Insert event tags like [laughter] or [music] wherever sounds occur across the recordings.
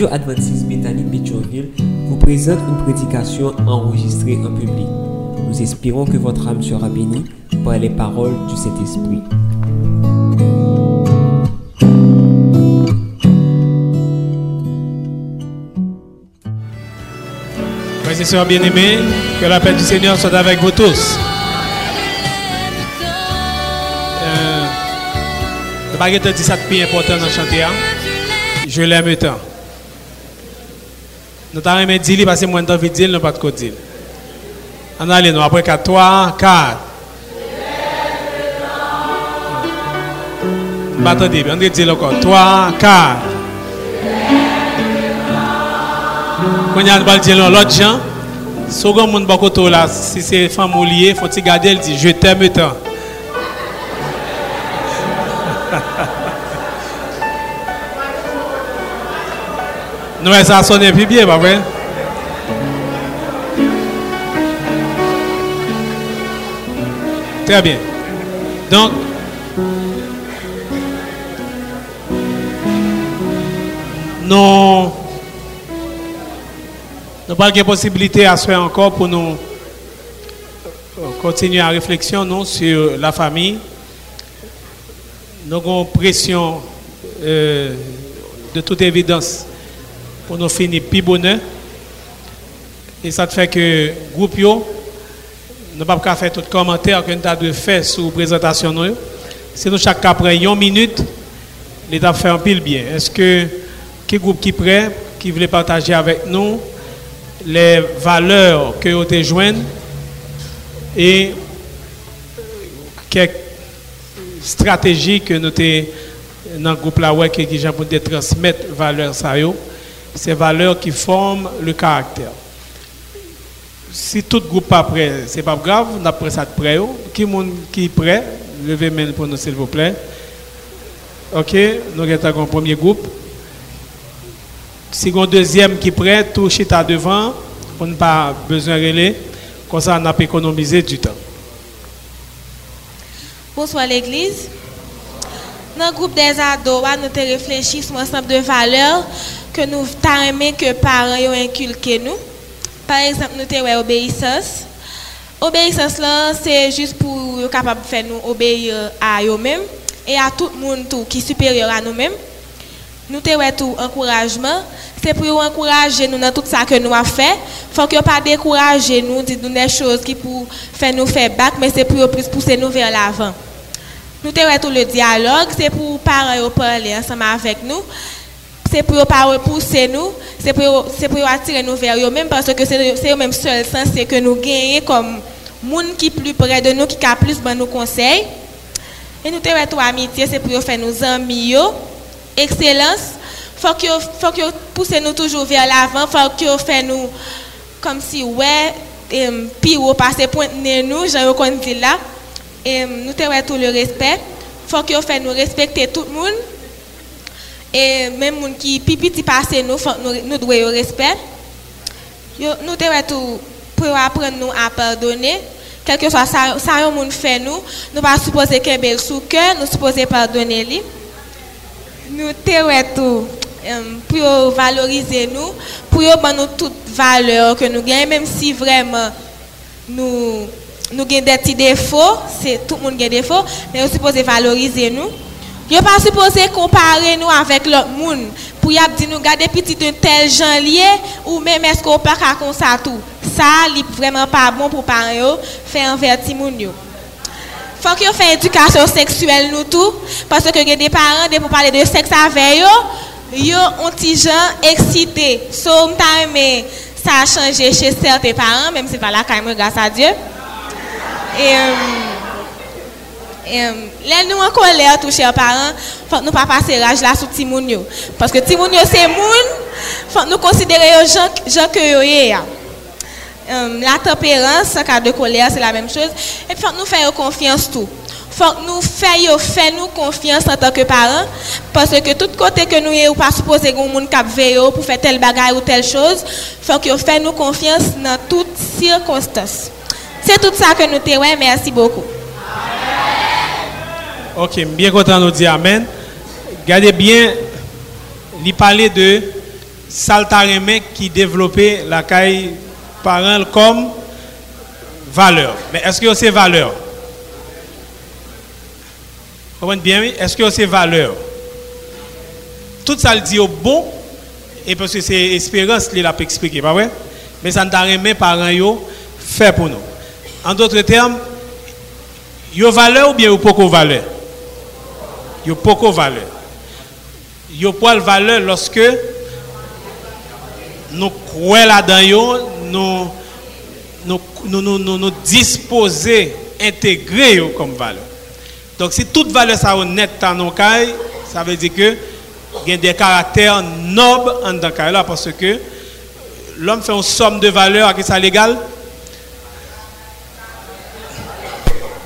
Radio Adventiste Bethany Pétionville vous présente une prédication enregistrée en public. Nous espérons que votre âme sera bénie par les paroles du Saint-Esprit. Frères et sœurs bien-aimés, que la paix du Seigneur soit avec vous tous. Euh, le baguette dit ça de plus important dans le chantier. hein. Je l'aime tant. Nous t'avons aimé dire parce que moi, j'ai envie de dire, nous pas de quoi dire. On allez, nous après 4, 3, 4. Attendez, on dit dire encore 3, 4. Quand il y a un dire l'autre gens, second monde bakoto là, si c'est femme ou lié, faut il garder, elle dit je t'aime tant. Mais ça sonne plus bien, pas vrai? Très bien. Donc. Nous pas de possibilité à faire encore pour nous continuer à réflexion non, sur la famille. Nous avons pression euh, de toute évidence pour nous finir plus bonheur. Et ça fait que groupe yo, nous pas faire tout commentaire que nous avons faire sur la présentation. nous. Si nous chaque après une minute, l'État fait un pile bien. Est-ce que quel groupe qui prêt, qui voulait partager avec nous les valeurs que vous te joignent et quelques stratégies que nous te dans le groupe là qui qui pour transmettre valeurs ça ces valeurs qui forment le caractère si tout groupe pas prêt c'est pas grave on a prêt ça de prêt yo. qui monde qui prêt? Levez main pour nous s'il vous plaît OK nous avons un premier groupe si on deuxième qui est prêt, tout chita devant, on n'a pas besoin de relais. Comme ça, on a pu économiser du temps. Bonsoir l'église. Dans le groupe des ados, nous avons réfléchi sur un ensemble de valeurs que nous avons que parents ont inculqué nous. Par exemple, nous avons obéissance. Obéissance, là, c'est juste pour être capable de faire nous obéir à eux-mêmes et à tout le monde tout, qui est supérieur à nous-mêmes. Nous avons tout encouragement. C'est pour encourager nous dans tout ça que nous avons fait. Faut pas décourager nous, dire nous des choses qui pour faire nous faire bac, mais c'est pour plus pousser nous vers l'avant. Nous avons tout le dialogue, c'est pour parler parler ensemble avec nous. C'est pour pas repousser nous, c'est pour, pour attirer nous vers eux-mêmes parce que c'est eux-mêmes seul sens c'est que nous gagnons comme monde qui plus près de nous, qui a plus de nous conseils. Et nous avons tout amitié, c'est pour faire nous amis, excellence. Faut que faut que pousser nous toujours vers l'avant, faut que fait nous comme si ouais ou passer pointe nous, j'en qu'on dit là. Et nous avons tout le respect. Faut que fait nous respecter tout le monde. Et même gens qui pipi ti passe nous, nous nous devons respect. Nous devons pour apprendre nous à pardonner. Quel que soit ça, ça moun fait nous, nous pas supposer qu'un bel sous cœur, nous supposer pardonner lui. Nous devons euh, pour valoriser nous, pour nous toute valeur que nous gagnons, même si vraiment nous nous avons des petits défauts, c'est tout le monde a des défauts, mais nous supposons valoriser nous. Ne pas supposé comparer nous avec l'autre monde pour y nous garder petit un tel gens lié ou même est-ce qu'on pas comme ça tout. Ça n'est vraiment pas bon pour parents faire envers petit monde yo. Faut que fait éducation sexuelle nous parce que des parents de pour parler de sexe avec eux, yo ont petit gens excités. Ça a changé chez certains parents même si pas même grâce à Dieu. Les nous en colère, tous chers parents, faut que nous pas passer rage là sur Timounio. Parce que Timounio c'est moun, nous considérer les gens, gens que yo est. Euh, la tempérance, en cas de colère, c'est la même chose. Et puis faut nous faire confiance tout. Faut nous faire nous confiance en tant que parents. Parce que tout côté que nous ou pas supposé qu'on monde cap veiller pour faire telle bagaille ou telle chose, faut que fait nous confiance dans toutes circonstances. C'est tout ça que nous te ouais, merci beaucoup. Ok, bien content de nous dire Amen. Gardez bien, il parlait de saltarémé qui développait la caille parent comme valeur. Mais est-ce que c'est valeur? Vous comprenez bien? Est-ce que c'est valeur? Tout ça le dit au bon, et parce que c'est espérance qu'il a expliqué, pas vrai? Mais ça ne parents yo fait pour nous. En d'autres termes, yo valeur ou bien yo poko valeur? Yo poko valeur. Yo pas valeur lorsque nous croyons là-dedans, nous nous, nous, nous, nous, nous intégrer comme valeur. Donc si toute valeur ça honnête dans nos ça veut dire que il y a des caractères nobles en dans là parce que l'homme fait une somme de valeurs à qui ça légal?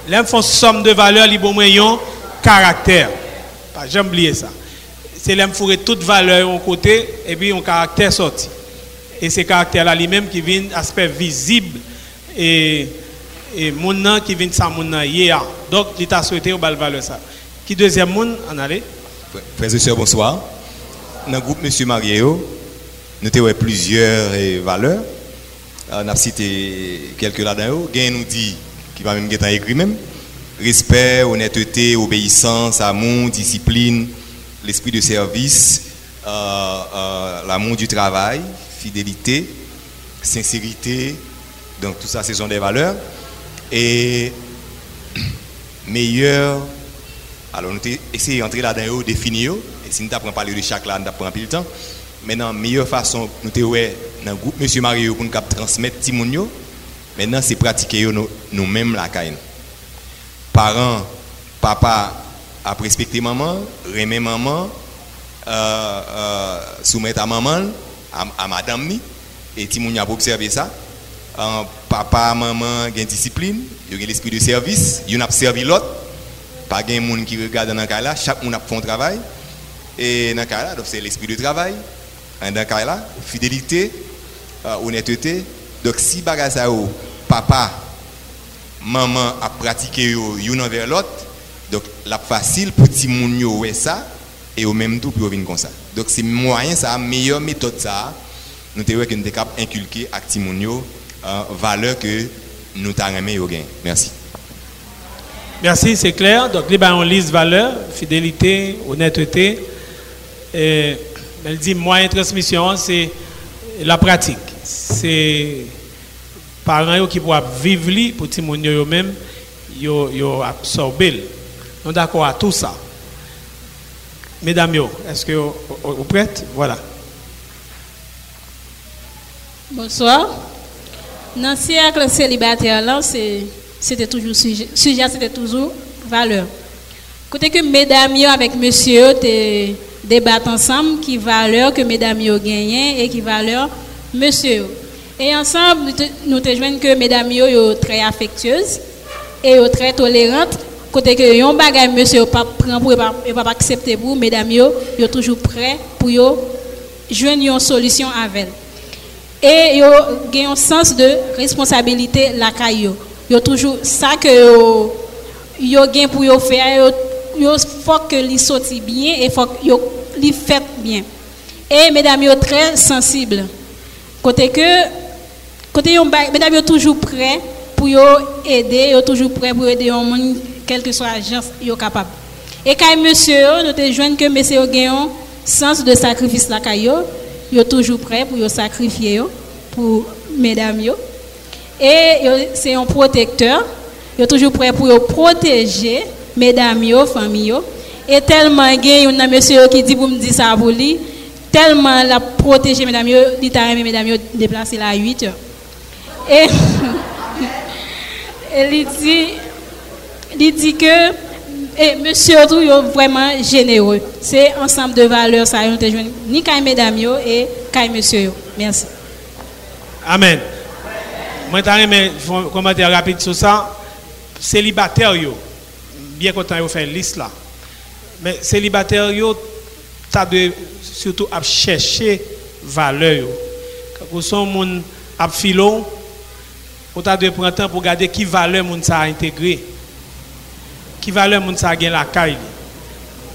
L'homme fait une somme de valeurs, il y caractère. Pas jamais oublier ça. C'est l'homme fourrer toute valeur en côté et puis un caractère sorti. Et ces caractères-là, lui-même qui viennent aspect visible et, et mon qui vient de ça, mon hier. Donc, il t'a souhaité au bal valeur ça. Qui deuxième monde en aller? Frères et sœurs, bonsoir. Dans le groupe Monsieur Mario, nous avons plusieurs eh, valeurs. Euh, on a cité quelques là-dedans. Gain nous dit, qui va même être écrit même, respect, honnêteté, obéissance, amour, discipline, l'esprit de service, euh, euh, l'amour du travail, fidélité, sincérité. Donc tout ça, ce sont des valeurs. Et meilleur, alors nous essayé d'entrer là-dedans, définir, et si nous avons parlé de chaque là, nous avons pris le temps. Maintenant, meilleure façon, nous avons dans le groupe Monsieur Mario pour nous transmettre Timounio, maintenant c'est pratiquer nous-mêmes la caille. Parents, papa a respecté maman, remet maman, euh, euh, soumettre à maman, à, madame ni, et Timounio a observé ça. Papa, maman, ont discipline, ils ont l'esprit de service, ils ont servi l'autre. Pas de monde qui regarde dans cas chaque monde a fait un travail. Et dans cas c'est l'esprit de travail. Dans cas fidélité, euh, honnêteté. Donc si bagage papa, maman a pratiqué l'un envers l'autre, donc la facile pour petit monde ouais ça et au même temps pour venir comme ça. Donc c'est moyen ça, meilleure méthode ça. Nous devons que nous capable inculquer à petit monde euh, valeur que nous t'avons Merci. Merci, c'est clair. Donc, les on liste valeur, fidélité, honnêteté. Et, elle dit moyen de transmission, c'est la pratique. C'est parents qui pourraient vivre pour que eux-mêmes, ils absorber. Nous d'accord à tout ça. Mesdames, est-ce que vous prêtes? Voilà. Bonsoir. Dans le siècle célibataire, c'était toujours sujet, sujet c'était toujours valeur. Côté que mesdames avec monsieur te débattent ensemble qui valeur que mesdames gagnent et qui valeur monsieur. Et ensemble nous te joignons que mesdames yo, yo très affectueuses et yo très tolérantes. Côté que yon bagay monsieur pas prend pour pas pas accepter pour mesdames yo, yo toujours prêt pour yo joindre une solution avec et yo ont un sens de responsabilité la caillou yo toujours ça que yo yo pour yo faire yo, faut que li sorti bien et faut yo li fait bien. Et mesdames yo très sensibles côté que côté yo mesdames yo toujours prêt pour aider yo toujours prêt pour aider un monde quelle que soit l'agence yo capable et quand monsieur nous te joindre que monsieur yo un sens de sacrifice la caillou yo toujours prêt pour yo sacrifier pour mesdames yo. Et c'est un protecteur, yo toujours prêt pour yo protéger mesdames yo, famille. Et tellement y a monsieur qui dit pour me dire ça pour lui, tellement la protéger mesdames yo, dit ta mesdames yo déplacer la 8 heures. Et il dit il dit que et monsieur tout vraiment généreux. C'est ensemble de valeurs ça ont ni kay mesdames yo et kay monsieur yo. Merci. Amen. Moi, un commentaire rapide sur ça. Célibataire, bien content faire une liste là. Mais célibataire, tu as surtout à chercher valeur. Quand vous êtes un à vous avez prendre temps pour regarder qui valeur moun ça a. Qui valeur moun a la caille.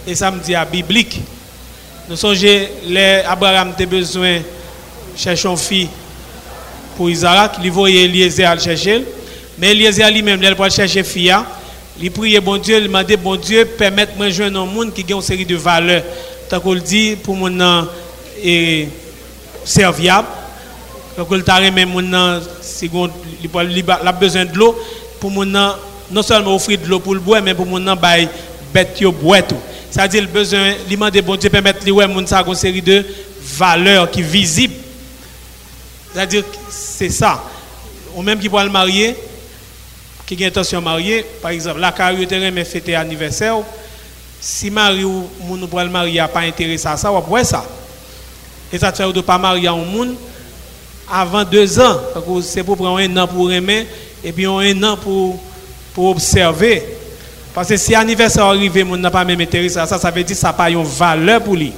Et ça me dit à biblique. Nous songez, les Abraham a besoin de chercher une fille pour Isaac, il voyait Eliezer à chercher. Mais Eliezer lui-même, il pour chercher fille. Il priait bon Dieu, il demandait bon Dieu, permettre-moi de joindre un monde qui a une série de valeurs. Tant qu'on le dit, pour mon et serviable. Quand il t'a remis mon si il a besoin de l'eau, pour mon non seulement offrir de l'eau pour le boire, mais pour mon bail bête yo boire tout. C'est-à-dire le besoin, il demande bon Dieu permettre lui ouais mon ça une série de valeurs qui visibles. C'est-à-dire c'est ça. Ou même qui peut le marier, qui a intention de marier, par exemple, la carrière mais fêter anniversaire, si mari ou moun pour le marier n'a pas intéressé à ça, on ça. Et ça fait de pas marier un monde avant deux ans. C'est pour prendre un an pour aimer et puis un an pour, pour observer. Parce que si l'anniversaire arrive, on n'a pas même ça, ça veut dire que ça n'a pas une valeur pour lui.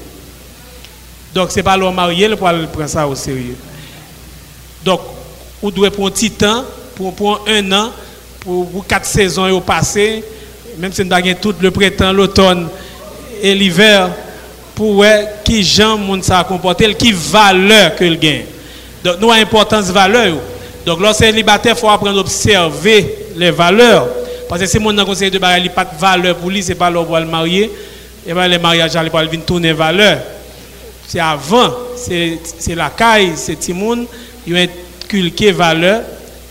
Donc, ce n'est pas l'homme marié pour prendre ça au sérieux. Donc, on doit prendre un petit temps, pour, pour un an, pour, quatre saisons au passé, même si nous avons tout le printemps, l'automne et l'hiver, pour voir qui gens ça comporter, qui valeur que le gagne. Donc, nous avons importance valeur. Donc, lorsque célibataire, il faut apprendre à observer les valeurs. Parce que si mon conseil de barrière, il pas de valeur pour lui, c'est pas l'homme pour le marier. Et bien, les mariages, il va tourner valeur. C'est avant, c'est la caille, c'est Timoun, il a inculqué valeur.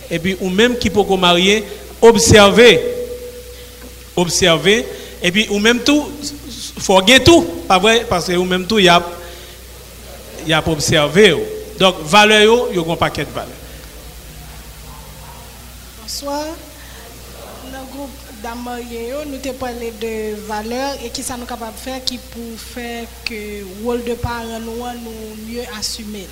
Et puis, ou même qui peut marier, observer. Observer. Et puis, ou même tout, faut tout, pas vrai? Parce que ou même tout, il y a, il y a observer. Donc, valeur, il y a un paquet de valeurs. Bonsoir. Dans le groupe d'Amorio, nous avons parlé de valeurs et qui ça nous capable de faire qui pour faire que le rôle de parents nous, nous mieux assumer.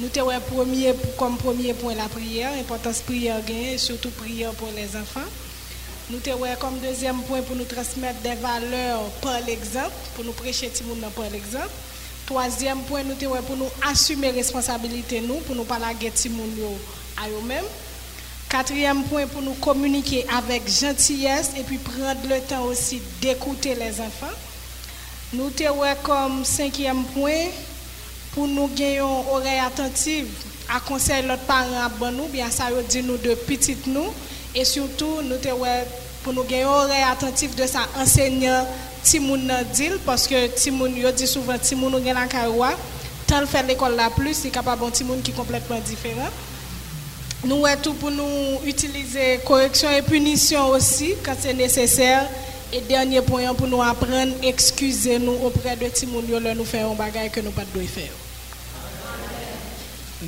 Nous avons premier, comme premier point la prière, l'importance prière et surtout prière pour les enfants. Nous avons comme deuxième point pour nous transmettre des valeurs par l'exemple, pour nous prêcher tout le monde par l'exemple. Troisième point, nous avons pour nous assumer responsabilité nous, pour nous le monde à eux-mêmes. Quatrième point, pour nous communiquer avec gentillesse et puis prendre le temps aussi d'écouter les enfants. Nous avons comme cinquième point, pour nous gagner une oreille attentive à conseiller l'autre parent bon nous, bien ça dire nous de petites nous, et surtout nous pour nous gagner une oreille attentive de sa enseignant Timoun dit parce que Timoun yo dit souvent Timoun gagne la caroua, tant faire l'école la plus, c'est capable un Timoun qui est complètement différent. Nous avons tout pour nous utiliser correction et punition aussi quand c'est nécessaire. Et dernier point pour nous apprendre, excuser nous auprès de Timounio nous faire un bagage que nous pas de faire.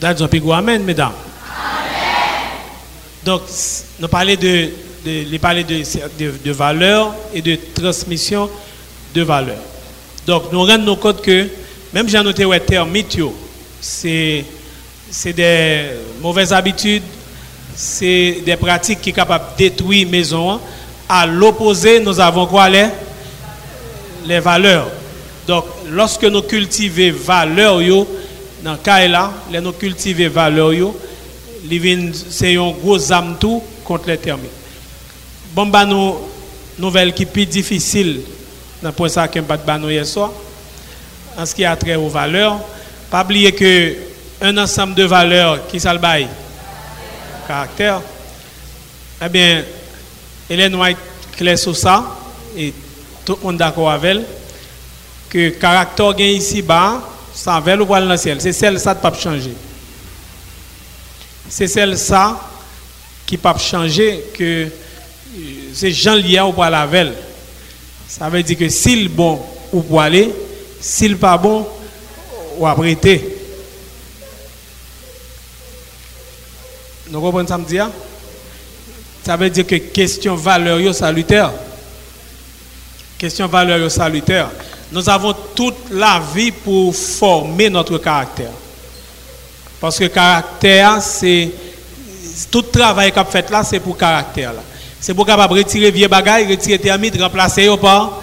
That's amen, mesdames. Donc, nous parlons de, de, de, de, de valeur et de transmission de valeur. Donc, nous rendons compte que, même j'ai noté le terme c'est des mauvaises habitudes, c'est des pratiques qui sont capables de détruire maison. À l'opposé, nous avons quoi les, les valeurs. Donc, lorsque nous cultivons valeurs, dans le cas là, nous cultivons valeurs, c'est un gros âme contre les termites. Bon, bah, nous, nouvelle qui est plus difficile, dans point ça que nous hier soir, en ce qui a trait aux valeurs. Pas oublier que un ensemble de valeurs qui s'albaille caractère. Eh bien, Hélène White clair sur ça, et tout le monde d'accord avec elle, que caractère gain ici bas, ça va le voile dans le ciel. C'est celle ça ne peut changer. C'est celle ça qui peut changer que euh, c'est gens liés au poil avec Ça veut dire que s'il bon ou pour aller, s'il pas bon ou apprêter. Nous comprenons ça me dire hein? Ça veut dire que question valeur salutaire. Question valeur salutaire. Nous avons toute la vie pour former notre caractère. Parce que caractère, c'est. Tout travail qu'on fait là, c'est pour caractère. C'est pour capable retirer vieux bagages, retirer thermite, remplacer par,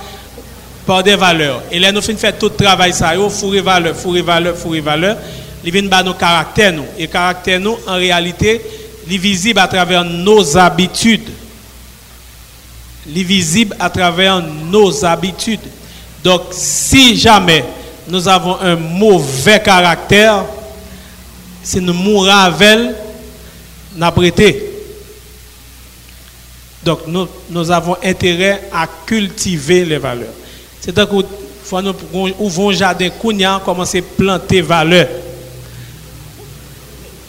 par des valeurs. Et là, nous faire tout le travail, ça, fourrer valeur, fourrer valeur, fourrer valeur. Il vient nos caractères, nous. Et caractère, nous, en réalité, est visible à travers nos habitudes. est visible à travers nos habitudes. Donc, si jamais nous avons un mauvais caractère, si nous mourons avec, nous prêté. Donc nous, nous avons intérêt à cultiver les valeurs. C'est-à-dire qu'il faut nous ouvrir un jardin commencer à planter valeurs.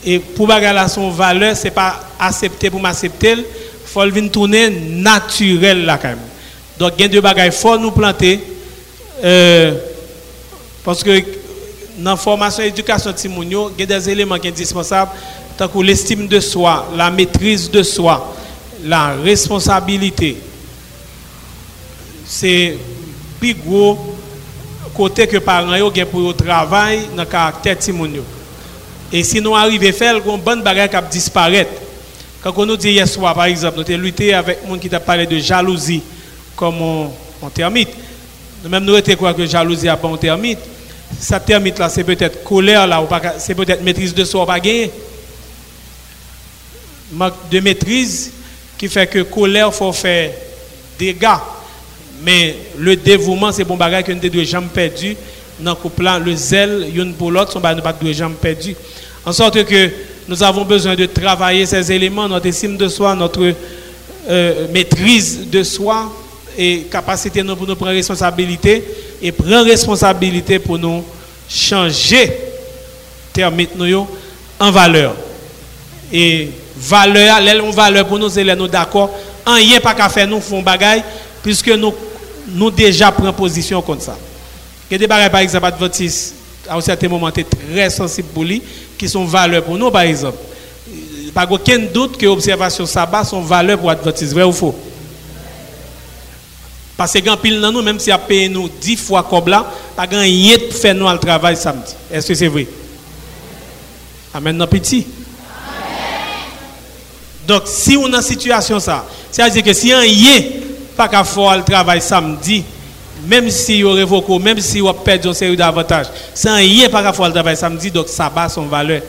Et pour bagarre son valeur, ce n'est pas accepter pour m'accepter, il faut le tourner naturel là quand même. Donc il y a deux bagages, il faut nous planter. Euh, parce que dans la formation et l'éducation de il y a des éléments qui sont indispensables, que l'estime de soi, la maîtrise de soi, la responsabilité. C'est plus gros côté que les parents ont pour le travail dans le caractère. Et si nous arrivons à faire, une bonne bagarre qui disparaître. Quand on nous dit hier soir, par exemple, nous avons lutté avec gens qui t'a parlé de jalousie comme un termite. Nous-mêmes, nous avons quoi que jalousie n'a pas un termite. Cette termite là, c'est peut-être colère là, c'est peut-être maîtrise de soi, pas. Manque de maîtrise qui fait que colère faut faire dégâts. Mais le dévouement, c'est bon bagage que nous devons jamais perdu dans le couple le zèle, une pour l'autre, de jamais perdu. En sorte que nous avons besoin de travailler ces éléments, notre estime de soi, notre euh, maîtrise de soi et capacité pour nous prendre responsabilité et prendre responsabilité pour nous changer termite nous en valeur. Et valeur, l'elle valeur pour nous, c'est nous d'accord. En rien pas qu'à faire nous font bagaille puisque nous nous déjà prenons position comme ça. Il y a des bagailles par exemple adventistes à un certain moment très sensibles pour lui qui sont valeurs pour nous par exemple. Pas aucun doute que l'observation sabbat sont valeurs pour adventistes, vrai ou faux? Parce que quand pile dans nous, même si a payé nous 10 fois comme là, pas rien de faire nous le travail samedi. Est-ce que c'est vrai? Amen, non petit. Donc, si on est dans situation ça, c'est-à-dire que si on y est, pas qu'à faire le travail samedi, même si on révoque, même si on perd une série d'avantages, si on y est, pas qu'à faire le travail samedi, donc ça bat son valeur.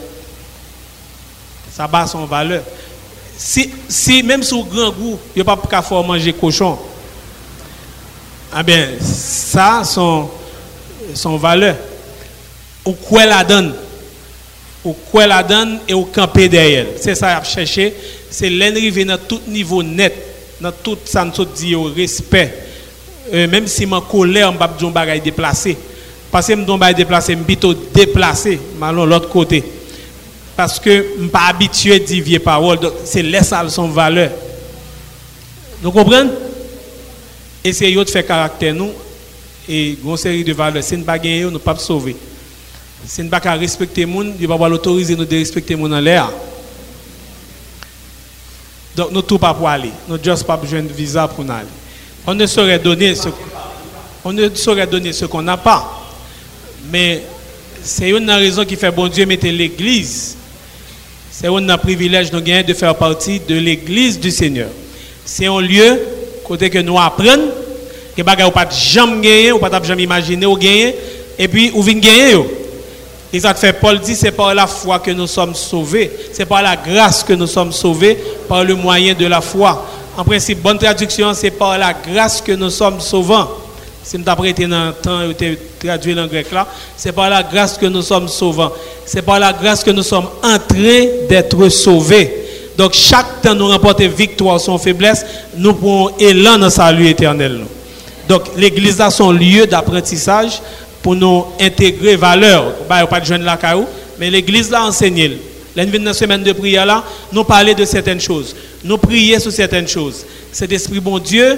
Ça bat son valeur. Si, si même sous grand goût, il n'y a pas qu'à faire manger cochon, ah bien, ça, son, son valeur. Ou quoi la donne? Ou quoi la donne et ou camper derrière? C'est ça à chercher. C'est l'arrivée dans tout niveau net, dans tout ça nous dit respect. Euh, même si ma colère, je ne pas déplacé. Parce que je ne déplacé, je plutôt déplacé, mais l'autre côté. Parce que je ne suis pas habitué à dire parole. C'est laisser son valeur. Vous comprenez? Essayez de faire caractère nous et une série de valeurs. Si nous ne pas nous ne pas sauver. Si nous ne pas respecter les gens, nous ne pas l'autoriser de respecter les gens dans l'air. Donc nous ne pas pour aller. Nous n'avons pas besoin de visa pour aller. On ne saurait donner ce, on ne saurait donner ce qu'on n'a pas. Mais c'est une raison qui fait bon Dieu mettre l'église. C'est un privilège de de faire partie de l'église du Seigneur. C'est un lieu côté que nous apprenons que bagay ou pas jamais gagner ou pas jamais imaginer gagner et puis ou vient gagner et ça fait Paul dit c'est par la foi que nous sommes sauvés. C'est par la grâce que nous sommes sauvés par le moyen de la foi. En principe bonne traduction c'est par la grâce que nous sommes sauvants. Si nous avons dans le temps traduit en grec là c'est par la grâce que nous sommes sauvants. C'est par la grâce que nous sommes en train d'être sauvés. Donc, chaque temps nous remporter victoire sur faiblesse, nous pouvons élan dans salut éternel. Donc, l'église a son lieu d'apprentissage pour nous intégrer valeur. Bah, pas de jeune là, mais l'église l'a enseigné. Dans semaine de prière là, nous parler de certaines choses. Nous prier sur certaines choses. Cet esprit bon Dieu,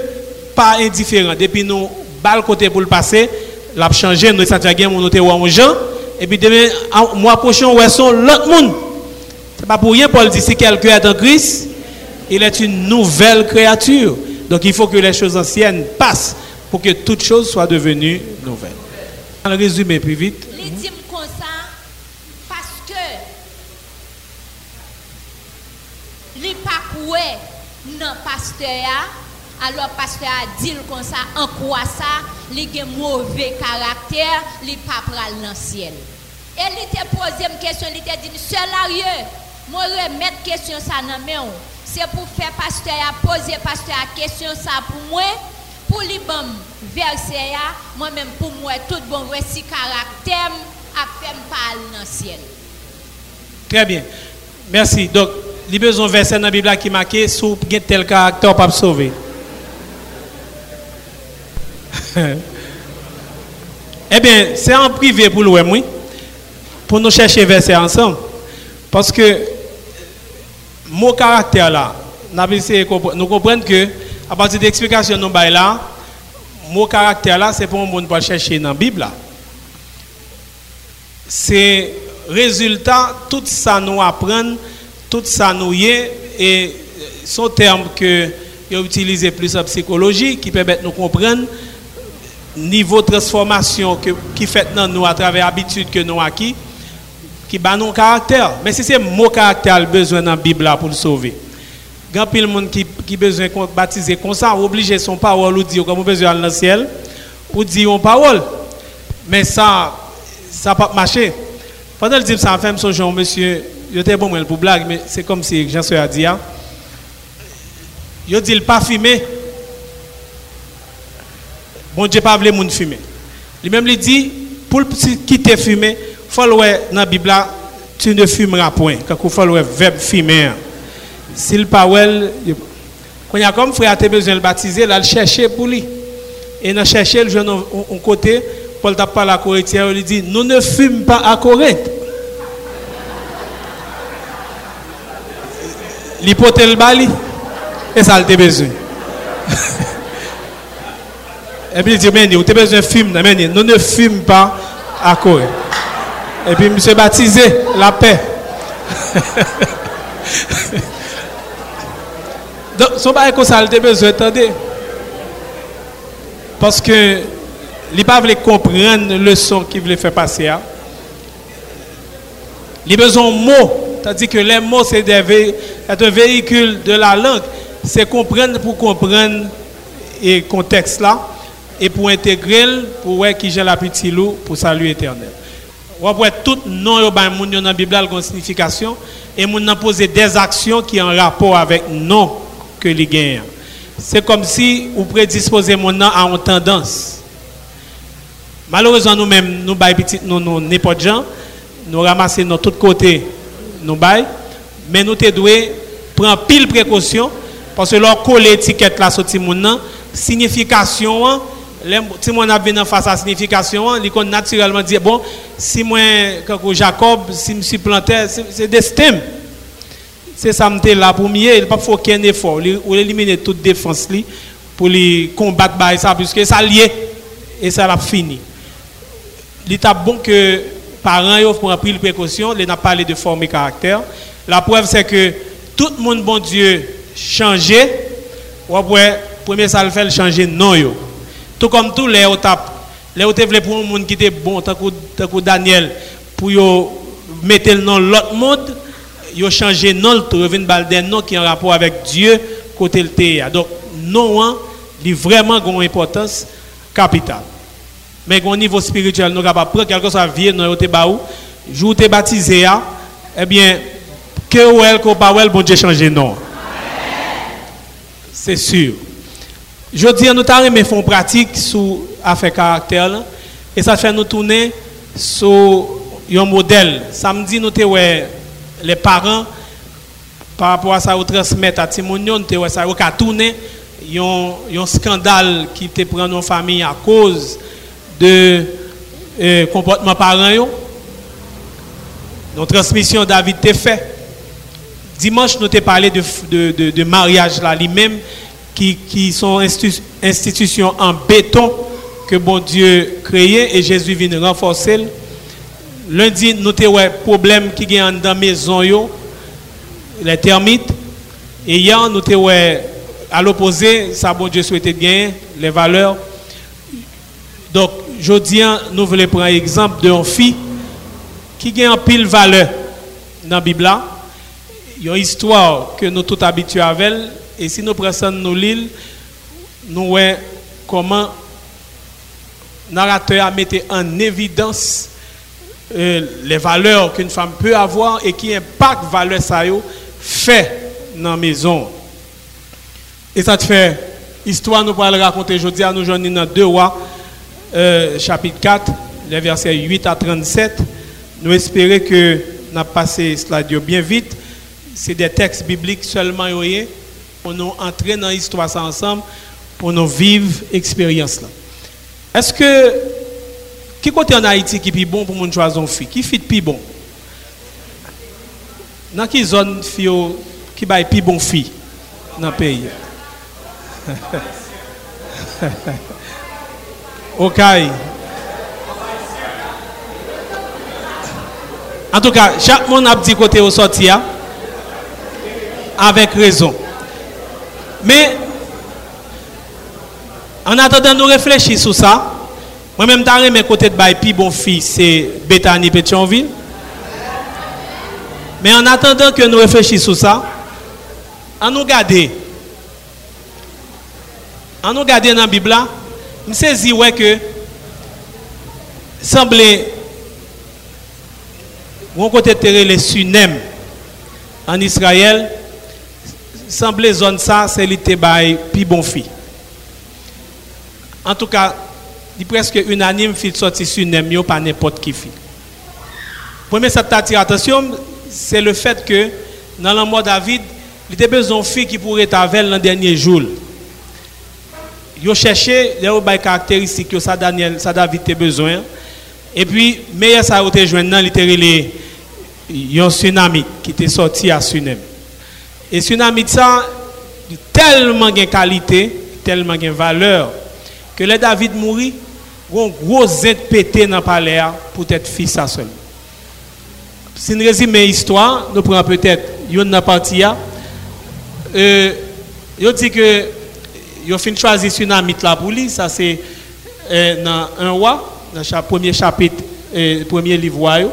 pas indifférent. Depuis nous, bal côté pour le passer, l'a changé, nous, ça nous, nous, gens. Et puis demain, mois prochain, où sont l'autre monde? N'est pas pour rien, Paul dit, si quelqu'un est en Christ, il est une nouvelle créature. Donc il faut que les choses anciennes passent pour que toutes choses soient devenues nouvelles. Le résumé plus vite. Il dit comme ça parce que les pas non pasteur alors pasteur a dit comme ça en quoi ça a mauvais caractère il pas pral dans ciel. Et il t'a posé une question il t'a dit seul moi remettre question ça dans main. C'est pour faire pasteur poser pasteur à question ça pour moi pour les bons versets, moi-même pour moi, tout bon voici caractère à faire parler dans le ciel. Très bien. Merci. Donc, il y a besoin de verset dans la Bible qui marqué sous tel caractère pour sauver. [laughs] eh bien, c'est en privé pour le oui, pour nous chercher verset ensemble. Parce que mon caractère là, nous comprenons que à partir de l'explication nous là, mon caractère là, c'est pour nous pas chercher dans la Bible C'est résultat tout ça nous apprend, tout ça nous y est et son terme que utilisé plus en psychologie qui permet de nous comprendre niveau de transformation que, qui fait dans nous à travers l'habitude que nous acquis, qui bat nos caractère. Mais si c'est mon caractère besoin dans la Bible pour le sauver. Y a monde qui, qui besoin baptiser comme ça, obligé son parole ou dire comme besoin dans le ciel, ou dire une parole. Mais ça, ça pas marcher. Pendant le dit ça, fait son genre, monsieur, il était bon pour blague, mais c'est comme si Jean a hein. dit, il pas fumer. Bon Dieu pas voulu moun fumer. Lui-même lui dit pour quitter fumer, faut dans la Bible tu ne fumeras point. Quand il faut le verbe fumer. S'il pas quand il y a comme frère a besoin de le baptiser, là le chercher pour lui. Et dans chercher le jeune un côté, Paul t'a parlé à Corinthiens, il dit nous ne fumons pas à Corinthe. L'hypothèse le bali et ça le besoin. [laughs] Et puis il dit, mais vous avez besoin de fumer, nous ne fumons pas à Corée. Et puis, monsieur baptisé, la paix. [laughs] Donc, son bail comme ça, il a besoin d'entendre. Parce que, ne pas comprendre le leçon qu'il voulait faire passer. Hein. Besoin de mots. C'est-à-dire que les mots, c'est un véhicule de la langue. C'est comprendre pour comprendre le contexte là et pour intégrer, pour voir qui j'ai la petite loup pour salut éternel. On voit tout nom dans la Bible a une signification et on a posé des actions qui ont un rapport avec nom que les gagnent. C'est comme si vous prédisposez mon nom à une tendance. Malheureusement, nous-mêmes, nous baillons petit, nous, nous, n'importe gens, nous ramassons de tous côtés, nous baillons, mais nous devons prendre pile précaution parce que leur coller l'étiquette là sur mon signification, si moi a face à la signification, peut naturellement dire bon, si moi, Jacob, si je suis planté, c'est destin. C'est ça que là pour mieux, il ne faut pas aucun effort. Il éliminer toute défense pour les combattre ça, puisque ça lié et ça l'a fini. Est bon que parents ont pris les précautions, ils n'ont pas parlé de forme et caractère. La preuve, c'est que tout le monde, bon Dieu, changé. Ouais, premier ça le fait changer non yo. Tout comme tous les étapes. Les étapes pour un monde qui était bon, tant que Daniel, pour mettre le nom l'autre monde, ils ont changé nom, ils ont des nom qui ont rapport avec Dieu côté le théâtre. Donc, hein, il vraiment une importance capitale. Mais au niveau spirituel, nous avons prendre quelque chose à vie, nous avons jour te baptisé, hein, eh bien, que ou elle, que pas bon Dieu changer nom. C'est sûr. Je dis, nous avons fait une pratique sur l'affaire caractère. Et ça fait nous tourner sur un modèle. Samedi, nous avons les parents, par rapport à ça, nous transmettre à Timonio, nous avons tourné un scandale qui te prend nos familles à cause de euh, comportement parents. Notre transmission David te fait. Dimanche, nous avons parlé de, mariage lui-même qui, sont institutions en béton que bon Dieu créé et Jésus vient renforcer. Lundi, nous avons problème qui est dans la maison, les termites. Et nous avons à l'opposé, ça bon Dieu souhaitait bien, les valeurs. Donc, je dis, nous voulons prendre l'exemple d'une fille qui a un pile valeur dans la Bible. Il y a une histoire que nous tous habitués avec elle et si nous prenons nos l'île, nous voyons comment le narrateur a en évidence les valeurs qu'une femme peut avoir et qui impactent valeur ça fait dans la maison. Et ça te fait histoire nous pourrons raconter aujourd'hui à nous joindre dans 2 rois, euh, chapitre 4, les versets 8 à 37. Nous espérons que nous avons passé cela bien vite. C'est des textes bibliques seulement pour nous entrer dans l'histoire ensemble, pour nous vivre l'expérience. Est-ce que qui côté en Haïti qui est bon pour mon choisir fille Qui fit plus bon? Dans quelle zone fille qui baille plus bon fille dans le pays OK. En tout cas, chaque monde a dit côté au sortir hein? avec raison. Mais en attendant nous réfléchir sur ça, moi-même, je mes côté de bail, puis bon fils, c'est Bethany Pétionville. Mais en attendant que nous réfléchissions sur ça, on nous garder. On nous garder dans la Bible, je saisis ouais que semblait mon côté terre les Sunem en Israël semblait zone ça c'est l'été bail puis bon fils. En tout cas, est presque unanime fait sortir sur nem pas n'importe qui fait. Premier ça t'attire attention, c'est le fait que dans le mot David, il avait besoin de fille qui pourrait être avec le dernier jour. Il cherché les caractéristiques que ça Daniel, ça David a besoin. Et puis meilleur ça été joindre il y a un tsunami qui était sorti à Sunem. Et tsunami ça tellement de qualité, tellement de valeur que le David mourit, un gros zet pété dans le palais pour être fils à seul. Si nous résumons l'histoire, nous prenons peut-être une partie. Euh, il dit que il a fait choisir tsunami là pour lui, ça c'est euh, dans un roi, dans le premier chapitre, euh, premier livre.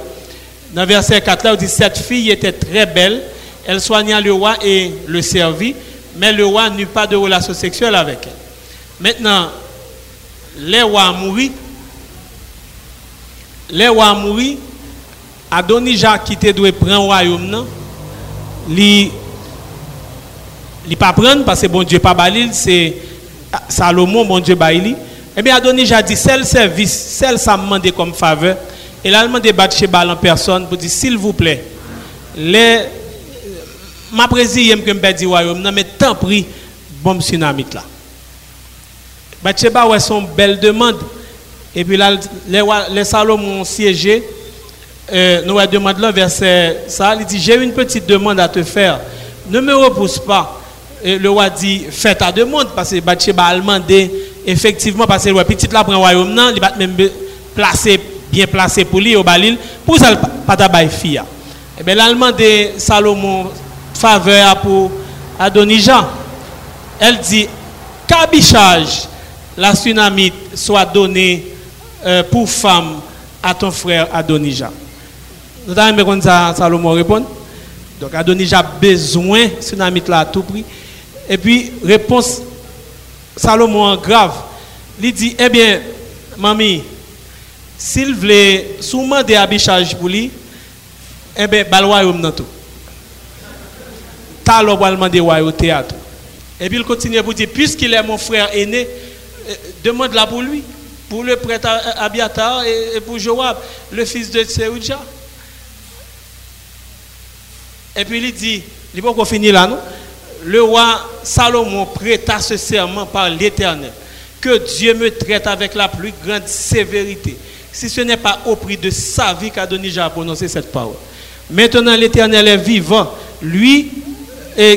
Dans verset 4 là, il dit Cette fille était très belle, elle soigna le roi et le servit, mais le roi n'eut pas de relation sexuelle avec elle. Maintenant, les mourus, les mourus, Adonija qui te doit prendre le royaume, li li pas prendre parce que bon Dieu pas balil, c'est Salomon, bon Dieu baili. Eh bien, Adonija dit, celle service, celle ça demandé comme faveur, et là, il demandé Bathsheba en personne pour dire, s'il vous plaît, les, ma présidente que me dit royaume, mais tant pris, bon tsunami là. Bathsheba ouais son belle demande. Et puis là, les, les Salomon siégé. Euh, nous avons demandé là, verset ça. Il dit J'ai une petite demande à te faire. Ne me repousse pas. Et le roi dit Fais ta demande. Parce que Bathsheba a demandé, effectivement, parce que le petit là prend royaume, non, il va même placer, bien placé pour lui au Balil, pour ça, pas ta fille. Et eh bien, là, demandé Salomon faveur pour Adonijah. Elle dit Cabichage la tsunami soit donnée euh, pour femme à ton frère Adonija. Nous avons ça, Salomon répond. Donc Adonija a besoin de tsunami là à tout prix. Et puis, réponse Salomon grave. Il dit, eh bien, mamie, s'il voulait soumettre des habitages pour lui, eh bien, balwa yom nan tout. Talo demander au théâtre. Et puis il continue pour dire, puisqu'il est mon frère aîné, demande-la pour lui, pour le prêtre Abiatar et pour Joab, le fils de Tseoudja. Et puis il dit, il faut qu'on finisse là, non? Le roi Salomon prêta ce serment par l'Éternel, que Dieu me traite avec la plus grande sévérité, si ce n'est pas au prix de sa vie qu'Adonija a prononcé cette parole. Maintenant l'Éternel est vivant, lui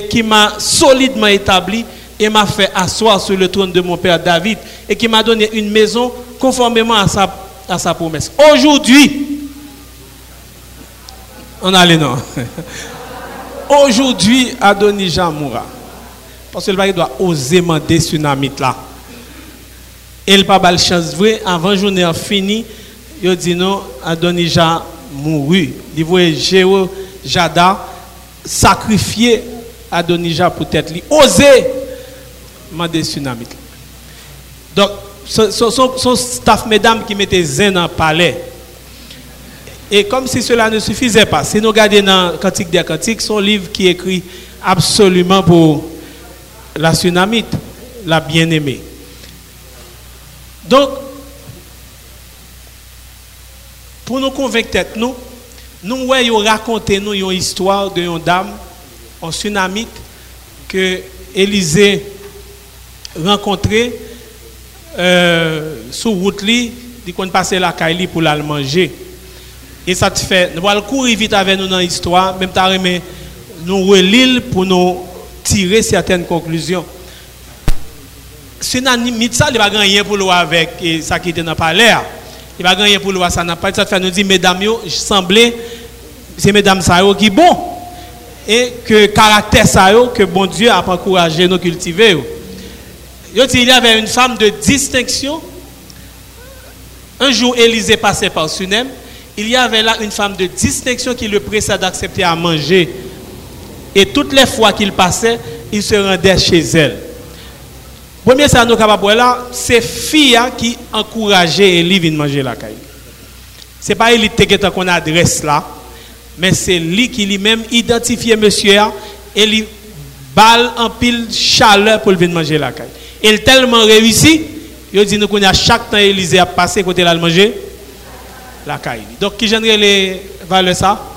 qui m'a solidement établi, et m'a fait asseoir sur le trône de mon père David et qui m'a donné une maison conformément à sa, à sa promesse. Aujourd'hui, on a les noms. Aujourd'hui, Adonija mourra. Parce que le doit oser demander tsunami là. Et il pas chance vrai avant journée fini, il dit non, Adonija mouru. Il voit Jéo Jada sacrifier Adonija pour être. Oser demander tsunami. Donc, son, staff, mesdames, qui mettait zen dans le palais. Et comme si cela ne suffisait pas, si nous regardons dans Cantique des Cantiques, son livre qui écrit absolument pour la tsunami. la bien-aimée. Donc, pour nous convaincre nous, nous voyons raconter nous une histoire de une dame en tsunamite que Élisée rencontré euh, sur route li, dit qu'on passait la caille pour la manger. Et ça te fait, nous allons courir vite avec nous dans l'histoire, même t'as remis nous relire pour nous tirer certaines conclusions. Tsunamite ça, il va gagner pour le avec et ça qui était dans le palais. Il va gagner pour le ça n'a pas ça fait nous dit mesdames yo semblait c'est mesdames ça qui bon et que caractère ça que bon Dieu a encouragé nous cultiver. Il y avait une femme de distinction. Un jour Élisée passait par Sunem, il y avait là une femme de distinction qui le pressait d'accepter à manger. Et toutes les fois qu'il passait, il se rendait chez elle. Premier ça nous capable là, c'est fille qui encourageait Élie à manger la caille. C'est pas Élie qu'on adresse là, mais c'est lui qui lui-même identifié monsieur et lui balle en pile chaleur pour venir manger la caille. Il tellement réussi, il dit nous a chaque temps Élisée a passé côté là manger la caille. Donc qui génère les valeurs ça?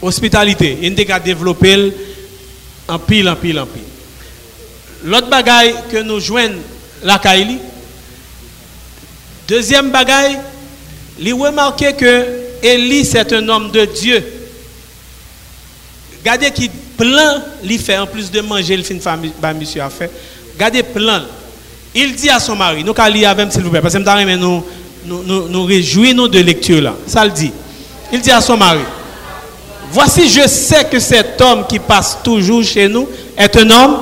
Hospitalité, il a développé en pile en pile en pile. L'autre bagaille que nous joignons la caille Deuxième bagaille, il remarqué que Élie c'est un homme de Dieu. Regardez qui plein il fait en plus de manger le fin bah, monsieur a fait. Regardez plein. Il dit à son mari, nous allons lire avec s'il vous plaît parce que nous nous, nous, nous réjouissons de lecture là. Ça le dit. Il dit à son mari, voici je sais que cet homme qui passe toujours chez nous est un homme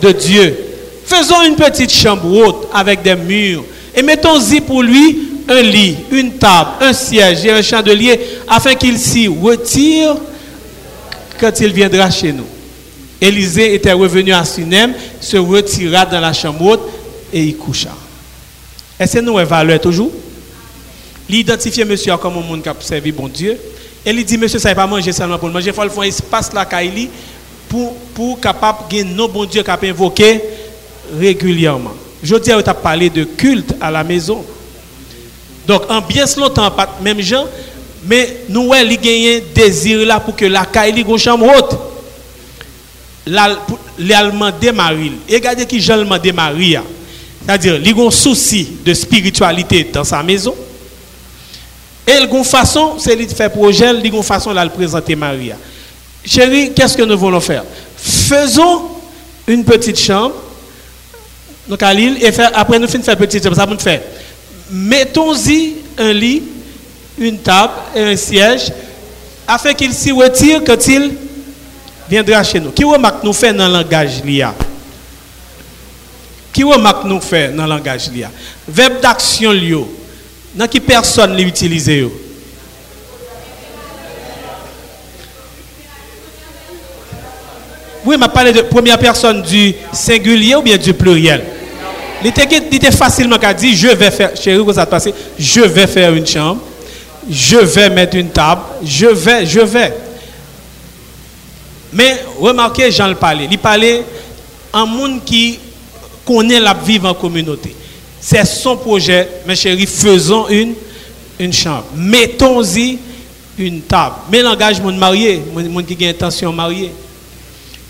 de Dieu. Faisons une petite chambre haute avec des murs et mettons-y pour lui un lit, une table, un siège et un chandelier afin qu'il s'y retire quand il viendra chez nous. Élisée était revenu à Sunem, se retira dans la chambre haute et y coucha. Est-ce que nous avons valeur toujours? L'identifier monsieur comme un monde qui a servi bon Dieu. Et il dit, monsieur, ça n'est pas manger seulement pour manger. Il faut faire un espace là, pour, pour capable de nos bon Dieu qui a invoqué régulièrement. Je dis, tu as parlé de culte à la maison. Donc, en bien longtemps, pas même gens, mais nous, avons un désir là pour que la caille ait chambre haute. L'allemand démarre. Et regardez qui Jean démarre. C'est-à-dire, il a un souci de spiritualité dans sa maison. Et il a façon, c'est lui faire projet, il a une façon de le présenter Maria. Chérie, qu'est-ce que nous voulons faire? Faisons une petite chambre, donc à l'île, et après nous finissons faire petite chambre, ça nous faire. Mettons-y un lit, une table et un siège, afin qu'il s'y retire quand il viendra chez nous. Qui remarque nous fait dans le langage l'IA Qui remarque nous fait dans le langage l'IA Verbe d'action l'IO. Dans qui personne l'utilise Oui, m'a parlé de première personne du singulier ou bien du pluriel? Il était, facilement qu'à dire je vais faire, chérie, passé, je vais faire une chambre, je vais mettre une table, je vais, je vais. Mais remarquez, Jean le parlait. Il parlait en monde qui connaît la vie en communauté. C'est son projet, mes chéris, faisons une, chambre. Mettons-y une table. Mais langage mon marié, mon qui a intention de marier.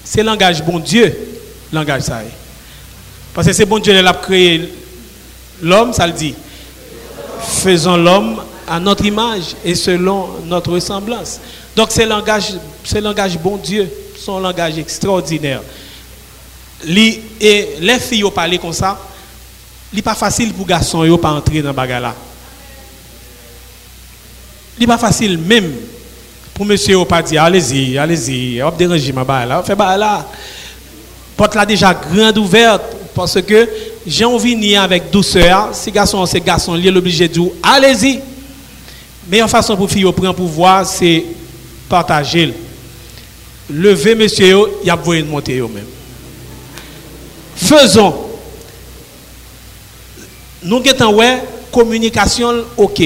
C'est langage bon Dieu, langage ça. Parce que c'est bon Dieu qui a créé l'homme, ça le dit. Faisons l'homme à notre image et selon notre ressemblance. Donc c'est langage, c'est langage bon Dieu, son langage extraordinaire. et les filles ont parlé comme ça, n'est pas facile pour garçons de pas entrer dans bagala. n'est pas facile même pour monsieur pas dire allez-y, allez-y, on déranger ma là, fait là. Porte là déjà grande ouverte parce que j'ai envie avec douceur. Si garçon, c'est garçon, il est obligé de dire allez-y. Meilleure façon pour fille prendre pouvoir, c'est partager. Lever monsieur, il y a besoin de monter même. Faisons. Nous avons ouais communication OK.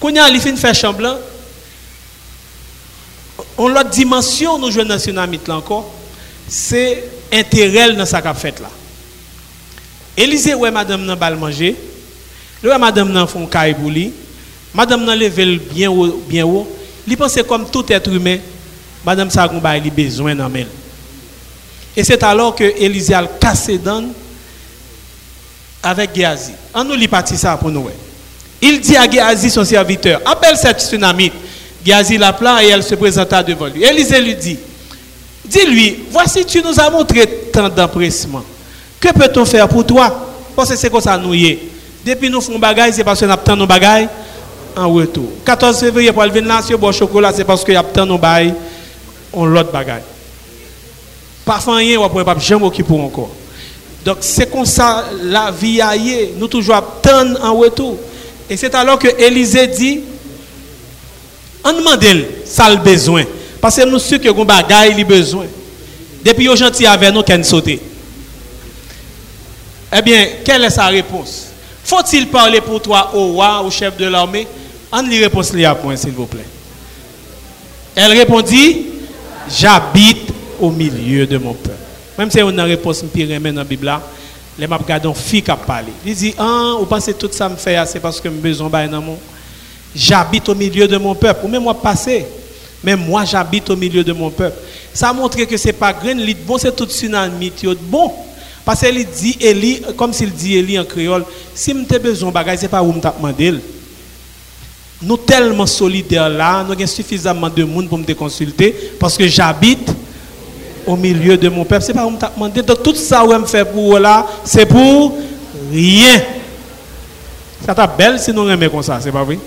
Quand a fin faire chambre on l'autre dimension nous jouons dans tsunami encore, c'est intérêt dans sa qu'a fait là. Élisée ouais madame nan bal manger. Le madame nan font. Madame nan bien haut, bien haut. Il pensait comme tout être humain, madame ça a besoin elle. Et c'est alors que Élisée a cassé dans avec Géasi. On nous ça pour nous. Il dit à Géasi, son serviteur, appelle cette tsunami. Géasi l'appela et elle se présenta devant lui. Élisée lui dit, dis-lui, voici tu nous as montré tant d'empressement. Que peut-on faire pour toi? Parce que c'est comme ça nous y est. Depuis nous faisons bagaille, c'est parce que nous avons nos bagailles en retour. 14 février pour venir là, si vous chocolat, c'est parce que y a tant nos bagailles, on l'autre bagaille. Parfois rien, on ne pas jamais occuper encore. Donc c'est comme ça la vie aille, nous toujours attendre en retour. Et c'est alors que Élisée dit, on demande ça le besoin. Parce que nous sommes que nous bagaille il besoin. Depuis au gentil avec nous qu'on sauter. Eh bien, quelle est sa réponse? Faut-il parler pour toi au roi, au chef de l'armée? On lui réponse à s'il vous plaît. Elle répondit, j'habite au milieu de mon peuple. Même si on a une réponse pire dans la Bible, les m'a regardé fille qui a parlé. Il dit, ah, vous pensez tout ça me fait, c'est parce que j'ai besoin de mon. J'habite au milieu de mon peuple. Ou même moi passé. Mais moi, j'habite au milieu de mon peuple. Ça montre que ce n'est pas grand, bon, c'est tout tsunami, bon. Parce qu'il dit comme s'il dit Eli en créole, si je besoin de bagages, ce n'est pas où je demandé. Nous tellement solidaires là, nous avons suffisamment de monde pour me consulter parce que j'habite au milieu de mon peuple. Ce n'est pas où je demandé. Donc tout ça que je fais pour là, c'est pour rien. Ça t'a belle si nous aimons comme ça, c'est pas vrai?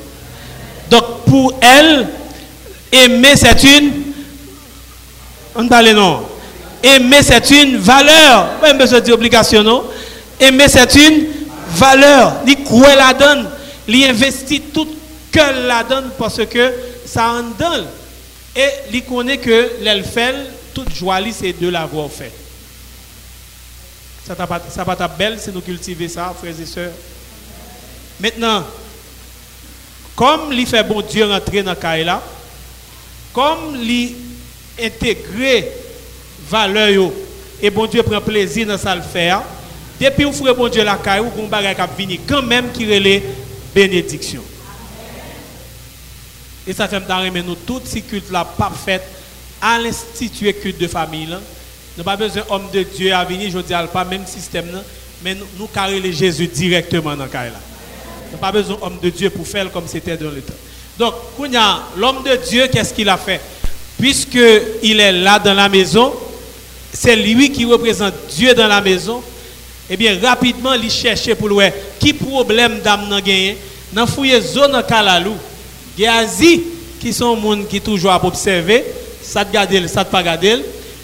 Donc pour elle, aimer c'est une. On parle non. Aimer, c'est une valeur. Pas besoin d'obligation, non? Aimer, c'est une valeur. Il croit la donne. Il investit tout cœur la donne parce que ça en donne. Et il connaît que l'elfel, toute joie, c'est de l'avoir fait. Ça va pas ta belle si nous cultivons ça, frères et sœurs. Maintenant, comme il fait bon Dieu rentrer dans là, comme il intégrer valeur et bon Dieu prend plaisir dans ça le faire. Depuis vous ferez bon Dieu la caille, vous avez qui venir quand même qui relève bénédiction. Et ça fait me nous toute ces culte là parfaite à l'institut culte de famille là. Nous pas besoin d'homme de Dieu à venir, je dis pas même système mais nous, nous les Jésus directement dans caille là. Nous pas besoin d'homme de Dieu pour faire comme c'était dans le temps. Donc, l'homme de Dieu, qu'est-ce qu'il a fait? Puisque il est là dans la maison, c'est lui qui représente Dieu dans la maison, eh bien, rapidement, il cherche pour lui, qui problème d'âme n'a gagné, dans fouiller zone kalalou, Géazi, qui sont gens qui toujours à observer, ça te garde, ça te pas garder,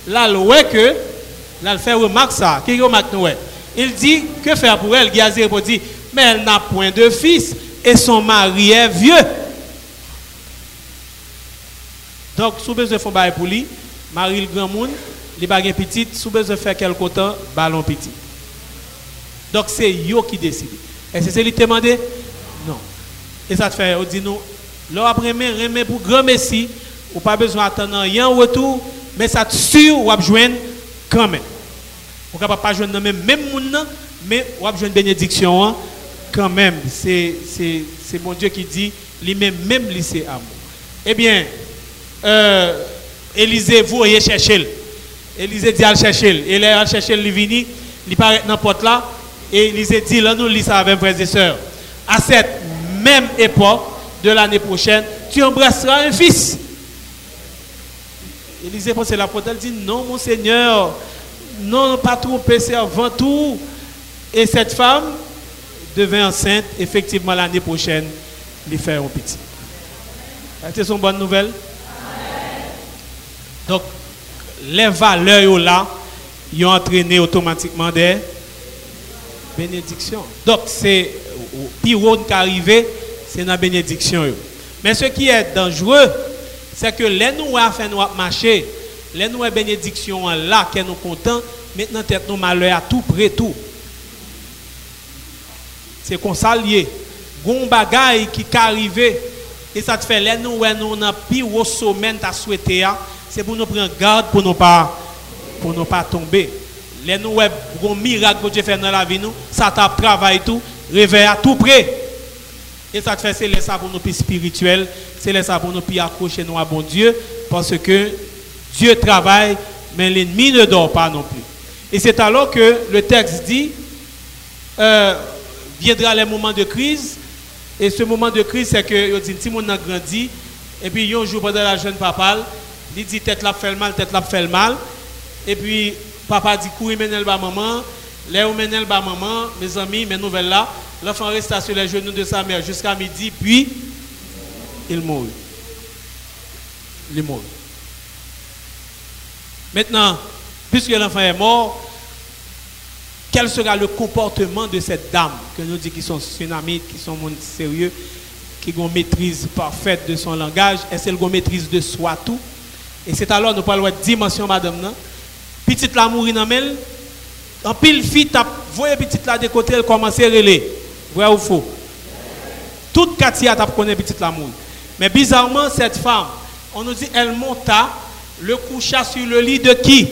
là, le que, là, il fait remarque ça, qui remarque nous, il dit, que faire pour elle, Géazi répondit, mais elle n'a point de fils, et son mari est vieux. Donc, si vous besoin de faire pour lui, Marie le grand monde, les baguettes petites, sous besoin de faire quelque temps, ballon petit. Donc c'est yo qui décide. Est-ce que c'est lui demandé Non. Et ça te fait, on dit nous, là après, remet pour grand messie, ou pas besoin d'attendre rien en retour, mais ça te sûr, ou joindre quand même. On ne pas joindre même même monde, mais va joindre bénédiction quand même. C'est mon Dieu qui dit, lui-même, même lycée amour. Eh bien, euh, Élisée, vous allez chercher. Élisée dit à chercher. Et là, chercher, il vient, il paraît dans la porte là. Et Élisée dit, là, nous lisons avec frères et sœurs. À cette même époque de l'année prochaine, tu embrasseras un fils. Élisée pense la porte, elle dit, non, mon Seigneur, non, pas tromper, c'est avant tout. Et cette femme devint enceinte, effectivement, l'année prochaine, lui faire un petit. C'est une bonne nouvelle? Donc, les valeurs là, ils ont entraîné automatiquement des bénédictions. Donc, c'est pire qui arrivé, c'est la bénédiction. Mais ce qui est dangereux, c'est que les nous a fait marcher, les nous bénédictions là, qui nous contents, maintenant tête nous malheur à tout près tout. C'est comme ça. Gon bagaille qui est arrivé, et ça te fait les nous nous dans pire à souhaiter c'est pour nous prendre garde pour ne pas, pour pas tomber. Les nous miracle que Dieu fait dans la vie nous, ça t'a travaillé tout, réveille à tout près. Et ça te fait c'est ça pour nous plus spirituel, c'est ça pour nous plus accrocher nous à bon Dieu parce que Dieu travaille mais l'ennemi ne dort pas non plus. Et c'est alors que le texte dit euh, viendra les moments de crise et ce moment de crise c'est que dit si mon a grandi et puis un jour pendant la jeune papa il dit tête la fait mal, tête la fait mal et puis papa dit courir mener bas maman, là où mener bas maman, mes amis, mes nouvelles là L'enfant resta sur les genoux de sa mère jusqu'à midi, puis il mourut. Il mourut. Maintenant, puisque l'enfant est mort, quel sera le comportement de cette dame que nous dit qui sont tsunamites, qui sont monde sérieux, qui ont maîtrise parfaite de son langage, est-ce qu'elle a maîtrise de soi tout? Et c'est alors nous parlons de dimension, madame. Non? Petite la mourir dans en pile fille, voyez petite la de côté, elle commence à relayer. Vrai ou faux? Toute Katia t'a connu petite l'amour. Mais bizarrement, cette femme, on nous dit, elle monta, le coucha sur le lit de qui?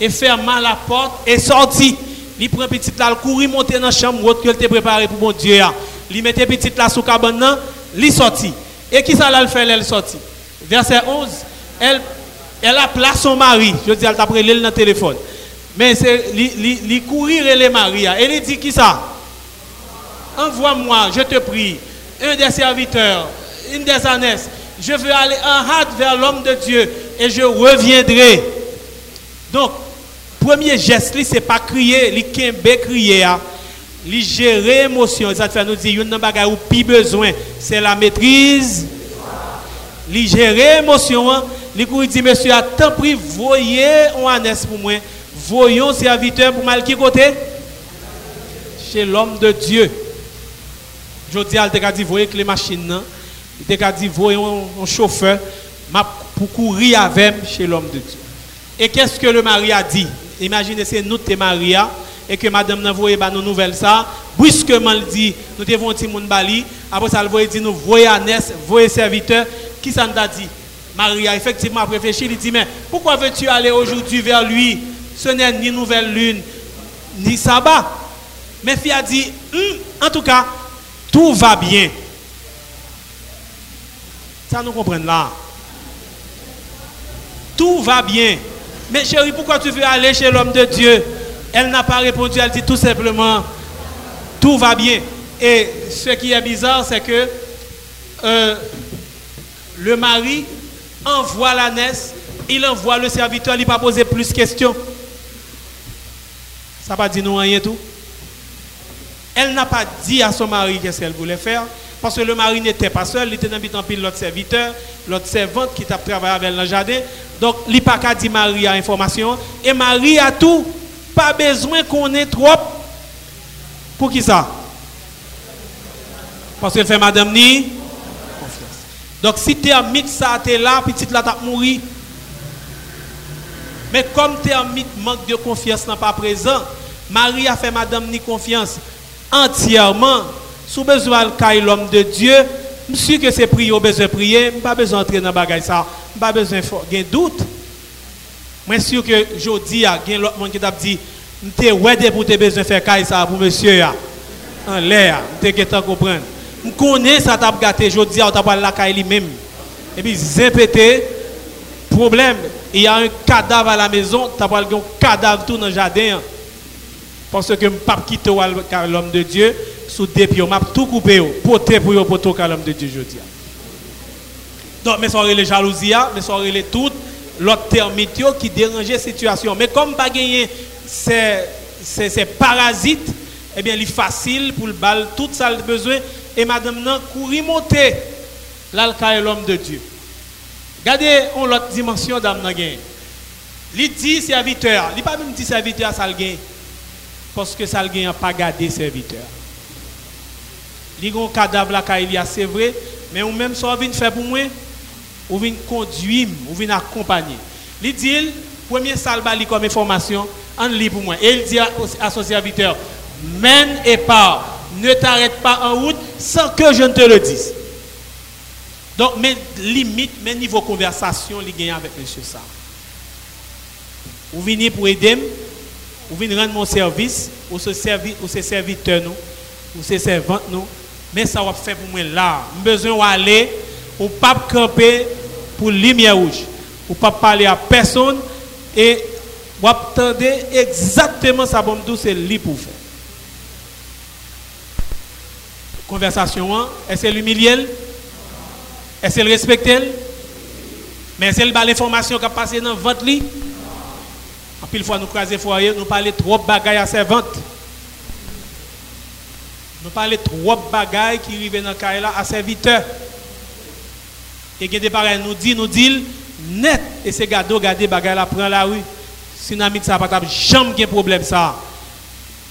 Et ferma la porte et sortit. Il prend petite là, courir monter dans la chambre qu'elle était préparée pour mon Dieu. Il mettait petite là sous cabane, il sortit. Et qui ça l'a fait, elle sortit? Verset 11, elle, elle a placé son mari. Je dis, elle t'a pris dans le téléphone. Mais c'est, il courir et les maris. Il dit qui ça? Envoie-moi, je te prie, un des serviteurs, une des ânesses. Je veux aller en hâte vers l'homme de Dieu et je reviendrai. Donc, premier geste, c'est pas crier, li kembe crier, hein. li gérer émotion. Ça fait nous dire, une bagage ou plus besoin, c'est la maîtrise. Li gérer émotion, hein. li dit, monsieur, a tant pris, voyez un ânesse pour moi, voyons serviteur pour mal qui côté? Chez l'homme de Dieu. Je dis, il a dit, voyez que les machines, il a dit, voyez un chauffeur pour courir avec chez l'homme de Dieu. Et qu'est-ce que le mari a dit? Imaginez, c'est nous, t'es Maria, et que madame n'a voyé nos nouvelles ça. Brusquement, il dit, nous devons petit monde bali. Après ça, il dit, nous voyez Agnès, voyez serviteur. Qui nous a dit? Effectivement, a réfléchi, il dit, mais pourquoi veux-tu aller aujourd'hui vers lui? Ce n'est ni nouvelle lune, ni sabbat. Mais fille a dit, hum, en tout cas, tout va bien. Ça nous comprend là. Tout va bien. Mais chérie, pourquoi tu veux aller chez l'homme de Dieu? Elle n'a pas répondu, elle dit tout simplement, tout va bien. Et ce qui est bizarre, c'est que euh, le mari envoie la naisse, il envoie le serviteur, il n'a pas posé plus de questions. Ça va dire nous rien tout. Elle n'a pas dit à son mari qu'est-ce qu'elle voulait faire, parce que le mari n'était pas seul, il était dans pile l'autre serviteur, l'autre servante qui t'a travaillé avec le jardin. Donc, il n'a pas dire Marie a information. Et Marie a tout. Pas besoin qu'on ait trop. Pour qui ça? Parce qu'elle fait madame ni Donc, si tu es en mythe, ça, tu es là, petite là, tu mourir. Mais comme tu es en mythe, manque de confiance n'est pas présent, Marie a fait madame ni confiance. Entièrement. Sous besoin de l'homme de Dieu, je suis que c'est prier, besoin de prier, pas besoin d'entrer dans bagage ça, pas besoin de doute. Je suis sûr que je dis à l'autre monde qui t'a dit, je ouais pour besoin de faire ça pour monsieur en l'air, je te comprendre. Je connais ça t'a gâté, je dis à t'a la caille lui-même. Et puis zépété problème, il y a un cadavre à la maison, tu as un cadavre tout dans le jardin. Parce que je ne peux pas quitter l'homme de Dieu sous des pieds. Je vais tout couper, porter pour l'homme de Dieu, je dis. Donc, mais ça les jalousies, mais ça les toutes l'autre terme qui dérange la situation. Mais comme pas ces, ces, parasites, eh bien, il est facile pour le bal tout ça le besoin. Et madame, non, courir monter l'alca l'homme de Dieu. Regardez l'autre dimension d'âme. Il dit serviteur, il pas même dit serviteur, ça le gagne parce que ça n'a pas gardé serviteur. Il y a un cadavre c'est vrai, mais ou même ça vient faire pour moi, ou vient conduire, ou vient accompagner. Il dit, premier salbali comme information, en lit pour moi. Et il dit à son serviteur, mène et pars, ne t'arrête pas en route sans que je ne te le dise. Donc, mes limites, mes niveaux de conversation, il gagne avec M. ça. Ou venez pour aider, ou venez rendre mon service, ou se servir, ou se serviteur nous, ou se servante nous. Mais ça va faire pour moi là. J'ai besoin d'aller, ou pas camper pour lumière rouge. Ou pas parler à personne et vous attendez exactement ça bon c'est lui pour faire. Conversation, est-ce qu'elle l'humilie Est-ce qu'elle respecte Mais est-ce qu'elle a l'information qui a passé dans votre lit? En pile fois, nous croisons foyer, nous parlons trop de bagailles à servante. Nous parlons trop de bagailles qui arrivent dans le cas à serviteur. Et bagailles nous dit, nous dit net. Et ces gado, regardez bagailles là, prend la rue. Nous ça pas jamais de problème ça.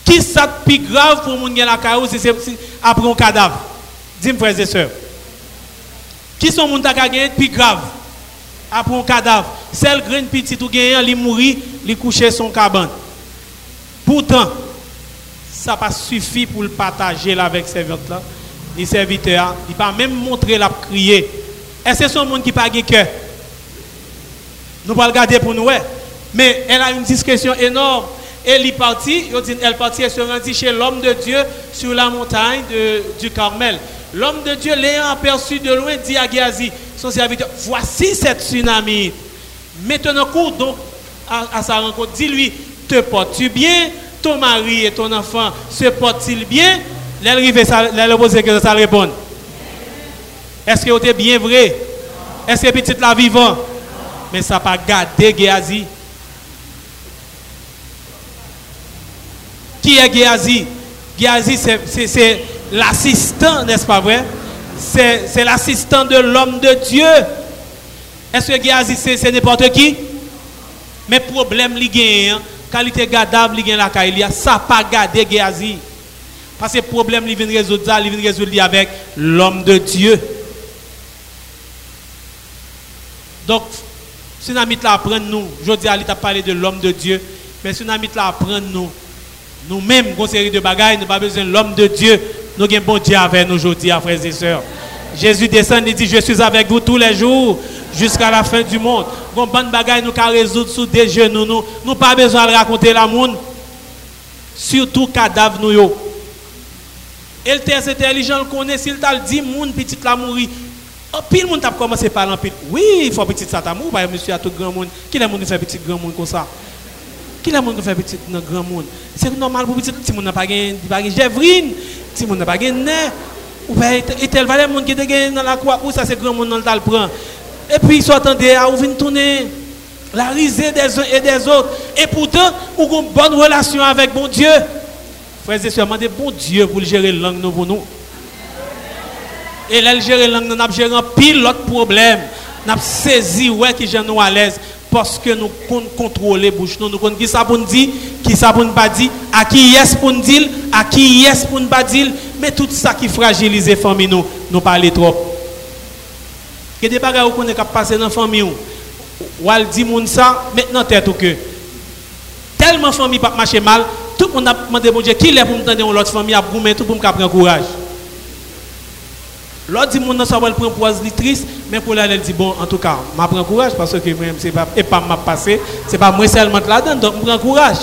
Qui ça plus grave pour moun gen la caillou c'est après un cadavre? Dis-moi frères et sœurs. Qui sont moun ta gagné plus grave après un cadavre? Celle graine petit ou gagnant li mourir, li coucher son cabane. Pourtant, ça pas suffit pour le partager avec serviteur là, les serviteurs, il pas même montrer la crier. Est-ce que c'est un monde qui pas cœur? Nous pas regarder pour nous mais elle a une discussion énorme elle est partie, elle partie, elle se rendit chez l'homme de Dieu sur la montagne du Carmel. L'homme de Dieu, l'ayant aperçu de loin, dit à Géasi, son serviteur, voici cette tsunami. Maintenant, cours donc à, sa rencontre. Dis-lui, te portes-tu bien? Ton mari et ton enfant se portent-ils bien? Elle pose que ça répond. Est-ce que tu bien vrai? Est-ce que petite la vivant? Mais ça n'a pas gardé Géasi. Qui est Géasi? Géasi, c'est l'assistant, n'est-ce pas vrai? C'est l'assistant de l'homme de Dieu. Est-ce que Géasi, c'est n'importe qui? Mais problème, il gagne. Qualité gadable, il la caille. Ça pas gardé Géasi. Parce que problème, il vient résoudre ça, il vient résoudre avec l'homme de Dieu. Donc, si nous apprendre nous, je dis à parler de l'homme de Dieu, mais si nous apprendre nous, nous-mêmes, une série de bagailles, nous n'avons pas besoin de l'homme de Dieu. Nous avons un bon Dieu avec nous aujourd'hui, frères et sœurs. Jésus descend et dit Je suis avec vous tous les jours jusqu'à la fin du monde. Nous bonne bagaille nous résoudre sous des genoux. Nous n'avons pas besoin de raconter la monde. Surtout cadavre nous. Yo. Et le test intelligent le connaît. S'il t'a dit, mon petit la mourir. Oh, pile monde a commencé par l'empile. Oui, il faut petit ça t'a mourir. Monsieur a tout grand monde. Qui est le monde fait petit grand monde comme ça? Qui le monde qui fait petit dans grand monde? C'est normal pour petit, si on n'a pas gagné, pas gagné Jévrine, si on n'a pas gagné ou bien et tel valeur monde qui est dans la croix, ou ça c'est grand monde dans le prend. Et puis ils sont à ouvrir tourner la risée des uns et des autres. Et pourtant, a une bonne relation avec bon Dieu. Frères et sœurs, demandez bon Dieu pour gérer la langue pour nous. Et là, gérer la langue, nous avons géré un pile l'autre problème. Nous avons saisi, ouais, qui nous à l'aise parce que nous contrôlons bouche nous, nous connaissons qui ça pour nous dire, qui ça pour nous pas dire, à qui yes pour nous dire, à qui yes pour nous pas dire, mais tout ça qui fragilise les familles nous, nous parlons trop. Que des bagages qu'on est passer dans la famille, ou dit ça, maintenant tête ou que tellement famille pas marcher mal, tout le monde a demandé bon Dieu, qui est pour me tendre l'autre famille à goûter tout pour me prendre courage. L'autre dit, mon ça va prendre poise triste, mais pour là, elle dit, bon, en tout cas, je prends courage parce que moi, c'est pas, et pas m'a passé, c'est pas moi seulement là-dedans, donc je prends courage.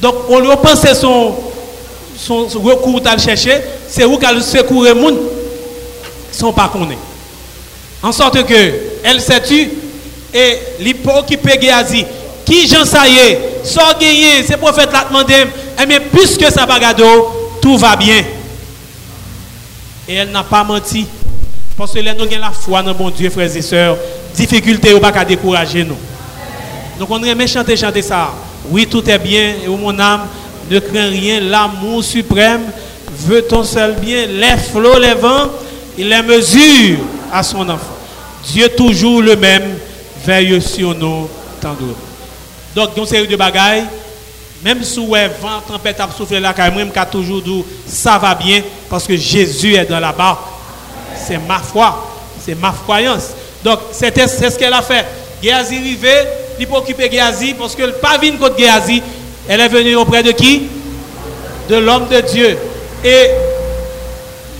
Donc, on lui pense son, son, son recours à le chercher, c'est où qu'elle secourir le monde, sont pas connus. En sorte que, elle s'est tue, et l'hypocrite Géasi, qui j'en est, sans gagner, c'est prophète l'a demandé, et eh bien, puisque ça va tout va bien. Et elle n'a pas menti. Parce que nous avons la foi dans bon Dieu, frères et sœurs. Difficulté, ou pas qu'à décourager nous. Donc on aime chanter, chanter ça. Oui, tout est bien, et mon âme ne craint rien. L'amour suprême veut ton seul bien. Les flots, les vents, il les mesure à son enfant. Dieu toujours le même, veille sur nous, tant d'autres. Donc, une série de bagailles. Même si vent, tempête a soufflé là, même toujours dit ça va bien parce que Jésus est dans la barque. C'est ma foi, c'est ma croyance. Donc, c'est ce qu'elle a fait. Géasi arrivé, il peut occuper Géasi parce que le pas venu contre Géasi, elle est venue auprès de qui? De l'homme de Dieu. Et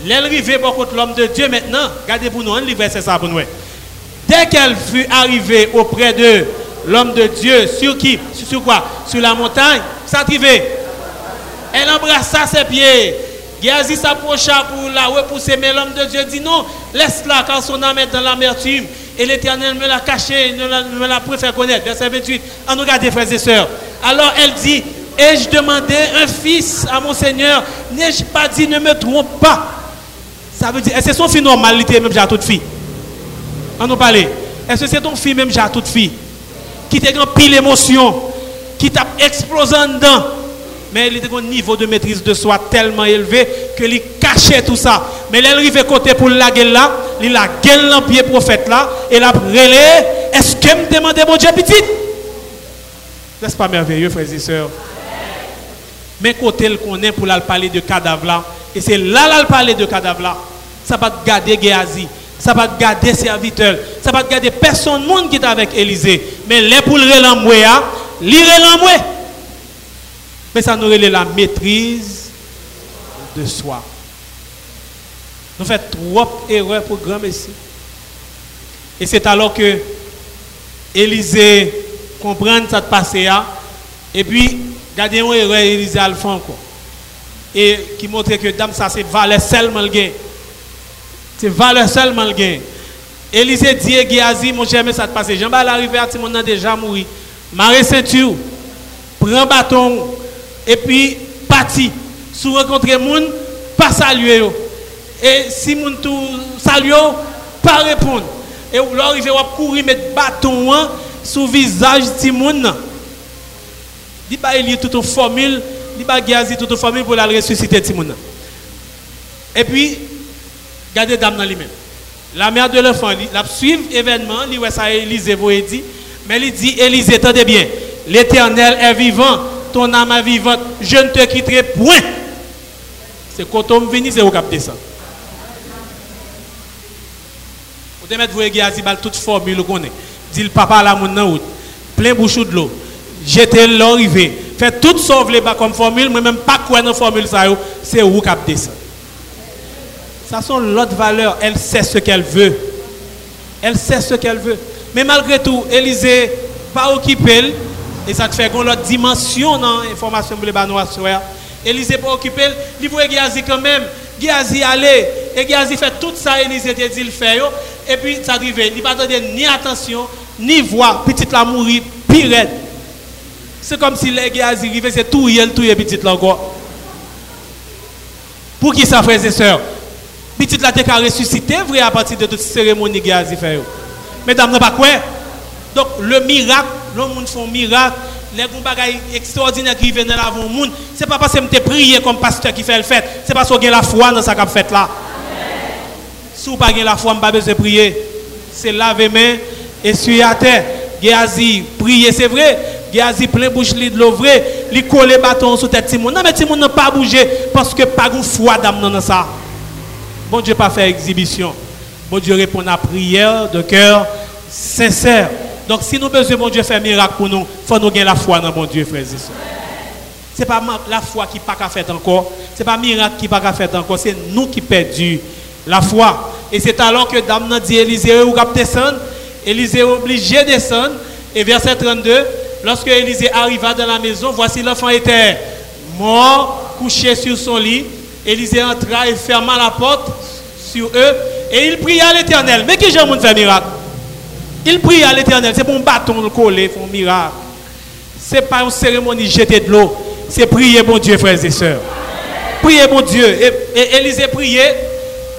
elle arrivée contre l'homme de Dieu maintenant. Regardez pour nous, un livre, c'est ça pour nous. Dès qu'elle fut arrivée auprès de l'homme de Dieu, sur qui? Sur, quoi? Sur la montagne. Ça arrivé. Elle embrassa ses pieds. Géasi s'approcha pour la repousser, mais l'homme de Dieu dit non, laisse-la car son âme est dans l'amertume. Et l'Éternel me l'a caché, ne me l'a fait connaître. Verset 28. En regardez, frères et sœurs. Alors elle dit, ai-je demandé un fils à mon Seigneur? N'ai-je pas dit, ne me trompe pas? Ça veut dire, est-ce que c'est son fille normalité, même j'ai à toute fille? On nous parle. Est-ce que c'est ton fille, même j'ai à toute fille? Qui t'a grand pile émotion, qui t'a explosé en dedans mais il était un niveau de maîtrise de soi tellement élevé que il cachait tout ça. Mais elle arrivait côté pour la gueule là, il la gueule en pied prophète là, et la relé, est-ce que me demandez mon Dieu petit N'est-ce pas merveilleux, frères et sœurs? Mais côté le connaît pour la parler de cadavre là, et c'est là là le parler de cadavre là. Ça va garder Géasi, ça va te garder serviteur, ça va garder personne monde qui est avec Élisée. Mais les pour le relamoué, l'ire relamoué. Mais ça nous relève la maîtrise de soi. Nous faisons trop d'erreurs pour grand Messie. Et c'est alors que Élisée comprend ça passé là. Et puis, regardez une erreur Élisée a le fait encore. Et qui montre que dame ça c'est valeur seulement le gain. C'est valeur seulement le gain. Élisée dit à Géasi, mon cher, mais ça te passe. Jean bas l'arrivée à Timon déjà mouru. Marée ceinture, prends bâton, et puis parti. Si vous rencontrez moun, pas saluer. Et si moun tout salue, pas répondre. Et arrivez à courir mettre bâton hein, sous visage de moun. il y a toute une formule, li ba Géasi toute une formule pour la ressusciter Timoun. Et puis, regardez dame dans lui-même. La mère de l'enfant, il la suivre événement, il ouais ça Élisée vous dit, mais il dit Élisée, attendez bien, l'Éternel est vivant, ton âme vivante, je ne te quitterai point. C'est quand on vient, c'est au cap descend. Vous devez mettre vous bal toute formule qu'on est. Dit le papa la moun nan route, plein bouchou de l'eau. Jetez l'eau rivé. Fait tout sauve les bas comme formule, moi même pas quoi dans formule ça c'est où cap descend. Ça sont l'autre valeur. Elle sait ce qu'elle veut. Elle sait ce qu'elle veut. Mais malgré tout, Élisée, pas occupé, et ça te fait qu'on l'autre dimension dans l'information pour les Banois soir. Élisée pas occupé, il voit Géasi quand même. Géasi allait, et Géasi fait tout ça, Élisée te dit le fait, yo. et puis ça arrive, il pas donner ni attention, ni voix, petite la mourir, pire. C'est comme si les arrivaient, c'est tout, il tout, et petite là encore. Pour qui ça, frères et sœurs? Petite la te ressuscité, vrai, à partir de toute cérémonie Géasi fait. Mesdames, pas quoi Donc, le miracle, le monde font miracle, les gens extraordinaires qui viennent dans l'avant monde, c'est pas parce que je prié comme pasteur qui fait le fait, c'est parce que avez la foi dans ça qu'a fait là. Si vous n'avez pas la foi, vous pas besoin de prier. C'est laver main et suer à terre. Géasi, prier, c'est vrai. Géasi, plein bouche de l'eau vrai. Li coller bâton sous tête Timon. Non, mais Timon n'a pas bougé parce que pas de foi dans ça. Bon Dieu pas faire exhibition. Bon Dieu répond à prière de cœur sincère. Donc si nous besoin bon Dieu faire miracle pour nous, faut nous gagner la foi dans bon Dieu frères et sœurs. C'est pas ma- la foi qui pas qu'à faire encore, c'est pas miracle qui pas qu'à faire encore, c'est nous qui perdons la foi. Et c'est alors que dame dit Élisée ou descendre, Élisée est obligé de descendre et verset 32, lorsque Élisée arriva dans la maison, voici l'enfant était mort, couché sur son lit. Élisée entra et ferma la porte sur eux et il pria à l'Éternel. Mais qui j'ai fait miracle? Il prie à l'Éternel, c'est pour un bâton le coller, pour un miracle. C'est pas une cérémonie jeter de l'eau, c'est prier bon Dieu, frères et sœurs. Priez bon Dieu. Et, Élisée priait,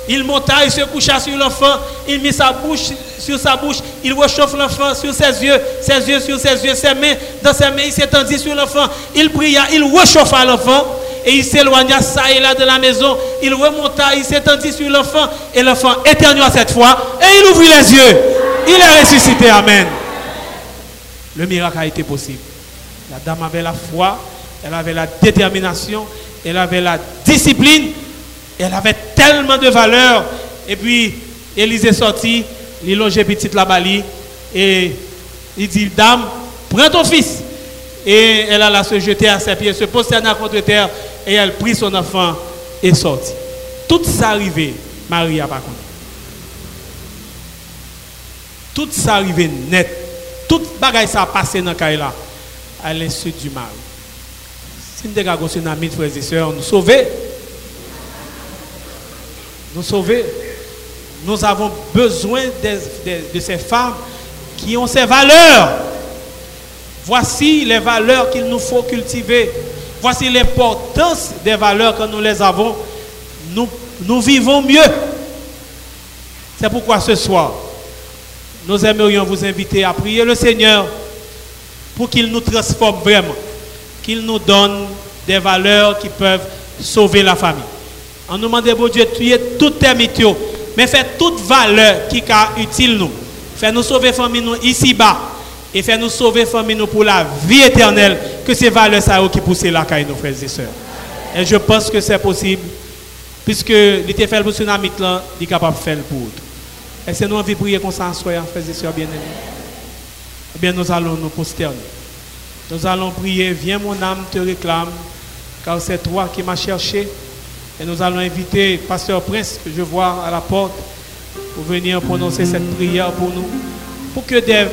il monta, il se coucha sur l'enfant, il mit sa bouche sur sa bouche, il réchauffe l'enfant sur ses yeux, ses yeux sur ses yeux, ses mains dans ses mains, il s'étendit sur l'enfant, il pria, il réchauffa l'enfant, et il s'éloigna ça et là de la maison, il remonta, il s'étendit sur l'enfant, et l'enfant éternua cette fois, et il ouvrit les yeux, il est ressuscité, Amen. Le miracle a été possible. La dame avait la foi, elle avait la détermination, elle avait la discipline, elle avait tellement de valeur. Et puis, Élisée sortit, il longeait petite la bali, et il dit, dame, prends ton fils. Et elle alla se jeter à ses pieds, se prosterna contre terre, et elle prit son enfant et sortit. Tout ça arrivé, Marie a pas compris. Tout ça arrivé net. tout bagaille ça a passé dans là, à l'insu du mal. Si nous avons un tsunami, frères et sœurs, nous sauver. Nous sauver. Nous avons besoin de ces femmes qui ont ces valeurs. Voici les valeurs qu'il nous faut cultiver. Voici l'importance des valeurs que nous les avons. Nous, vivons mieux. C'est pourquoi ce soir, nous aimerions vous inviter à prier le Seigneur pour qu'il nous transforme vraiment, qu'il nous donne des valeurs qui peuvent sauver la famille. On nous demande, bon Dieu, tuer toutes tes météos, mais faites toute valeur qui est utile nous. Fais nous sauver famille nous ici-bas et fais nous sauver famille nous pour la vie éternelle, que ces valeurs ça qui poussent la caille nos frères et sœurs. Et je pense que c'est possible, puisque l'été fait pour tsunami là, il est capable de faire pour Est-ce que nous envie de prier comme ça, frères et sœurs bien-aimés? Eh bien, nous allons nous posterner. Nous allons prier, viens mon âme te réclame, car c'est toi qui m'as cherché. Et nous allons inviter Pasteur Prince, que je vois à la porte, pour venir prononcer cette prière pour nous. Pour que des,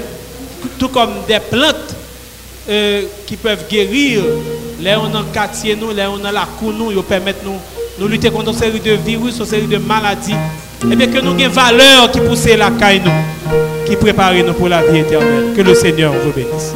tout comme des plantes euh, qui peuvent guérir, là on a quartier là on a la cour nous, ils permettent nous nous lutter contre une série de virus, une série de maladies. Et bien que nous ayons valeur qui pousse la caille qui prépare nous pour la vie éternelle. Que le Seigneur vous bénisse.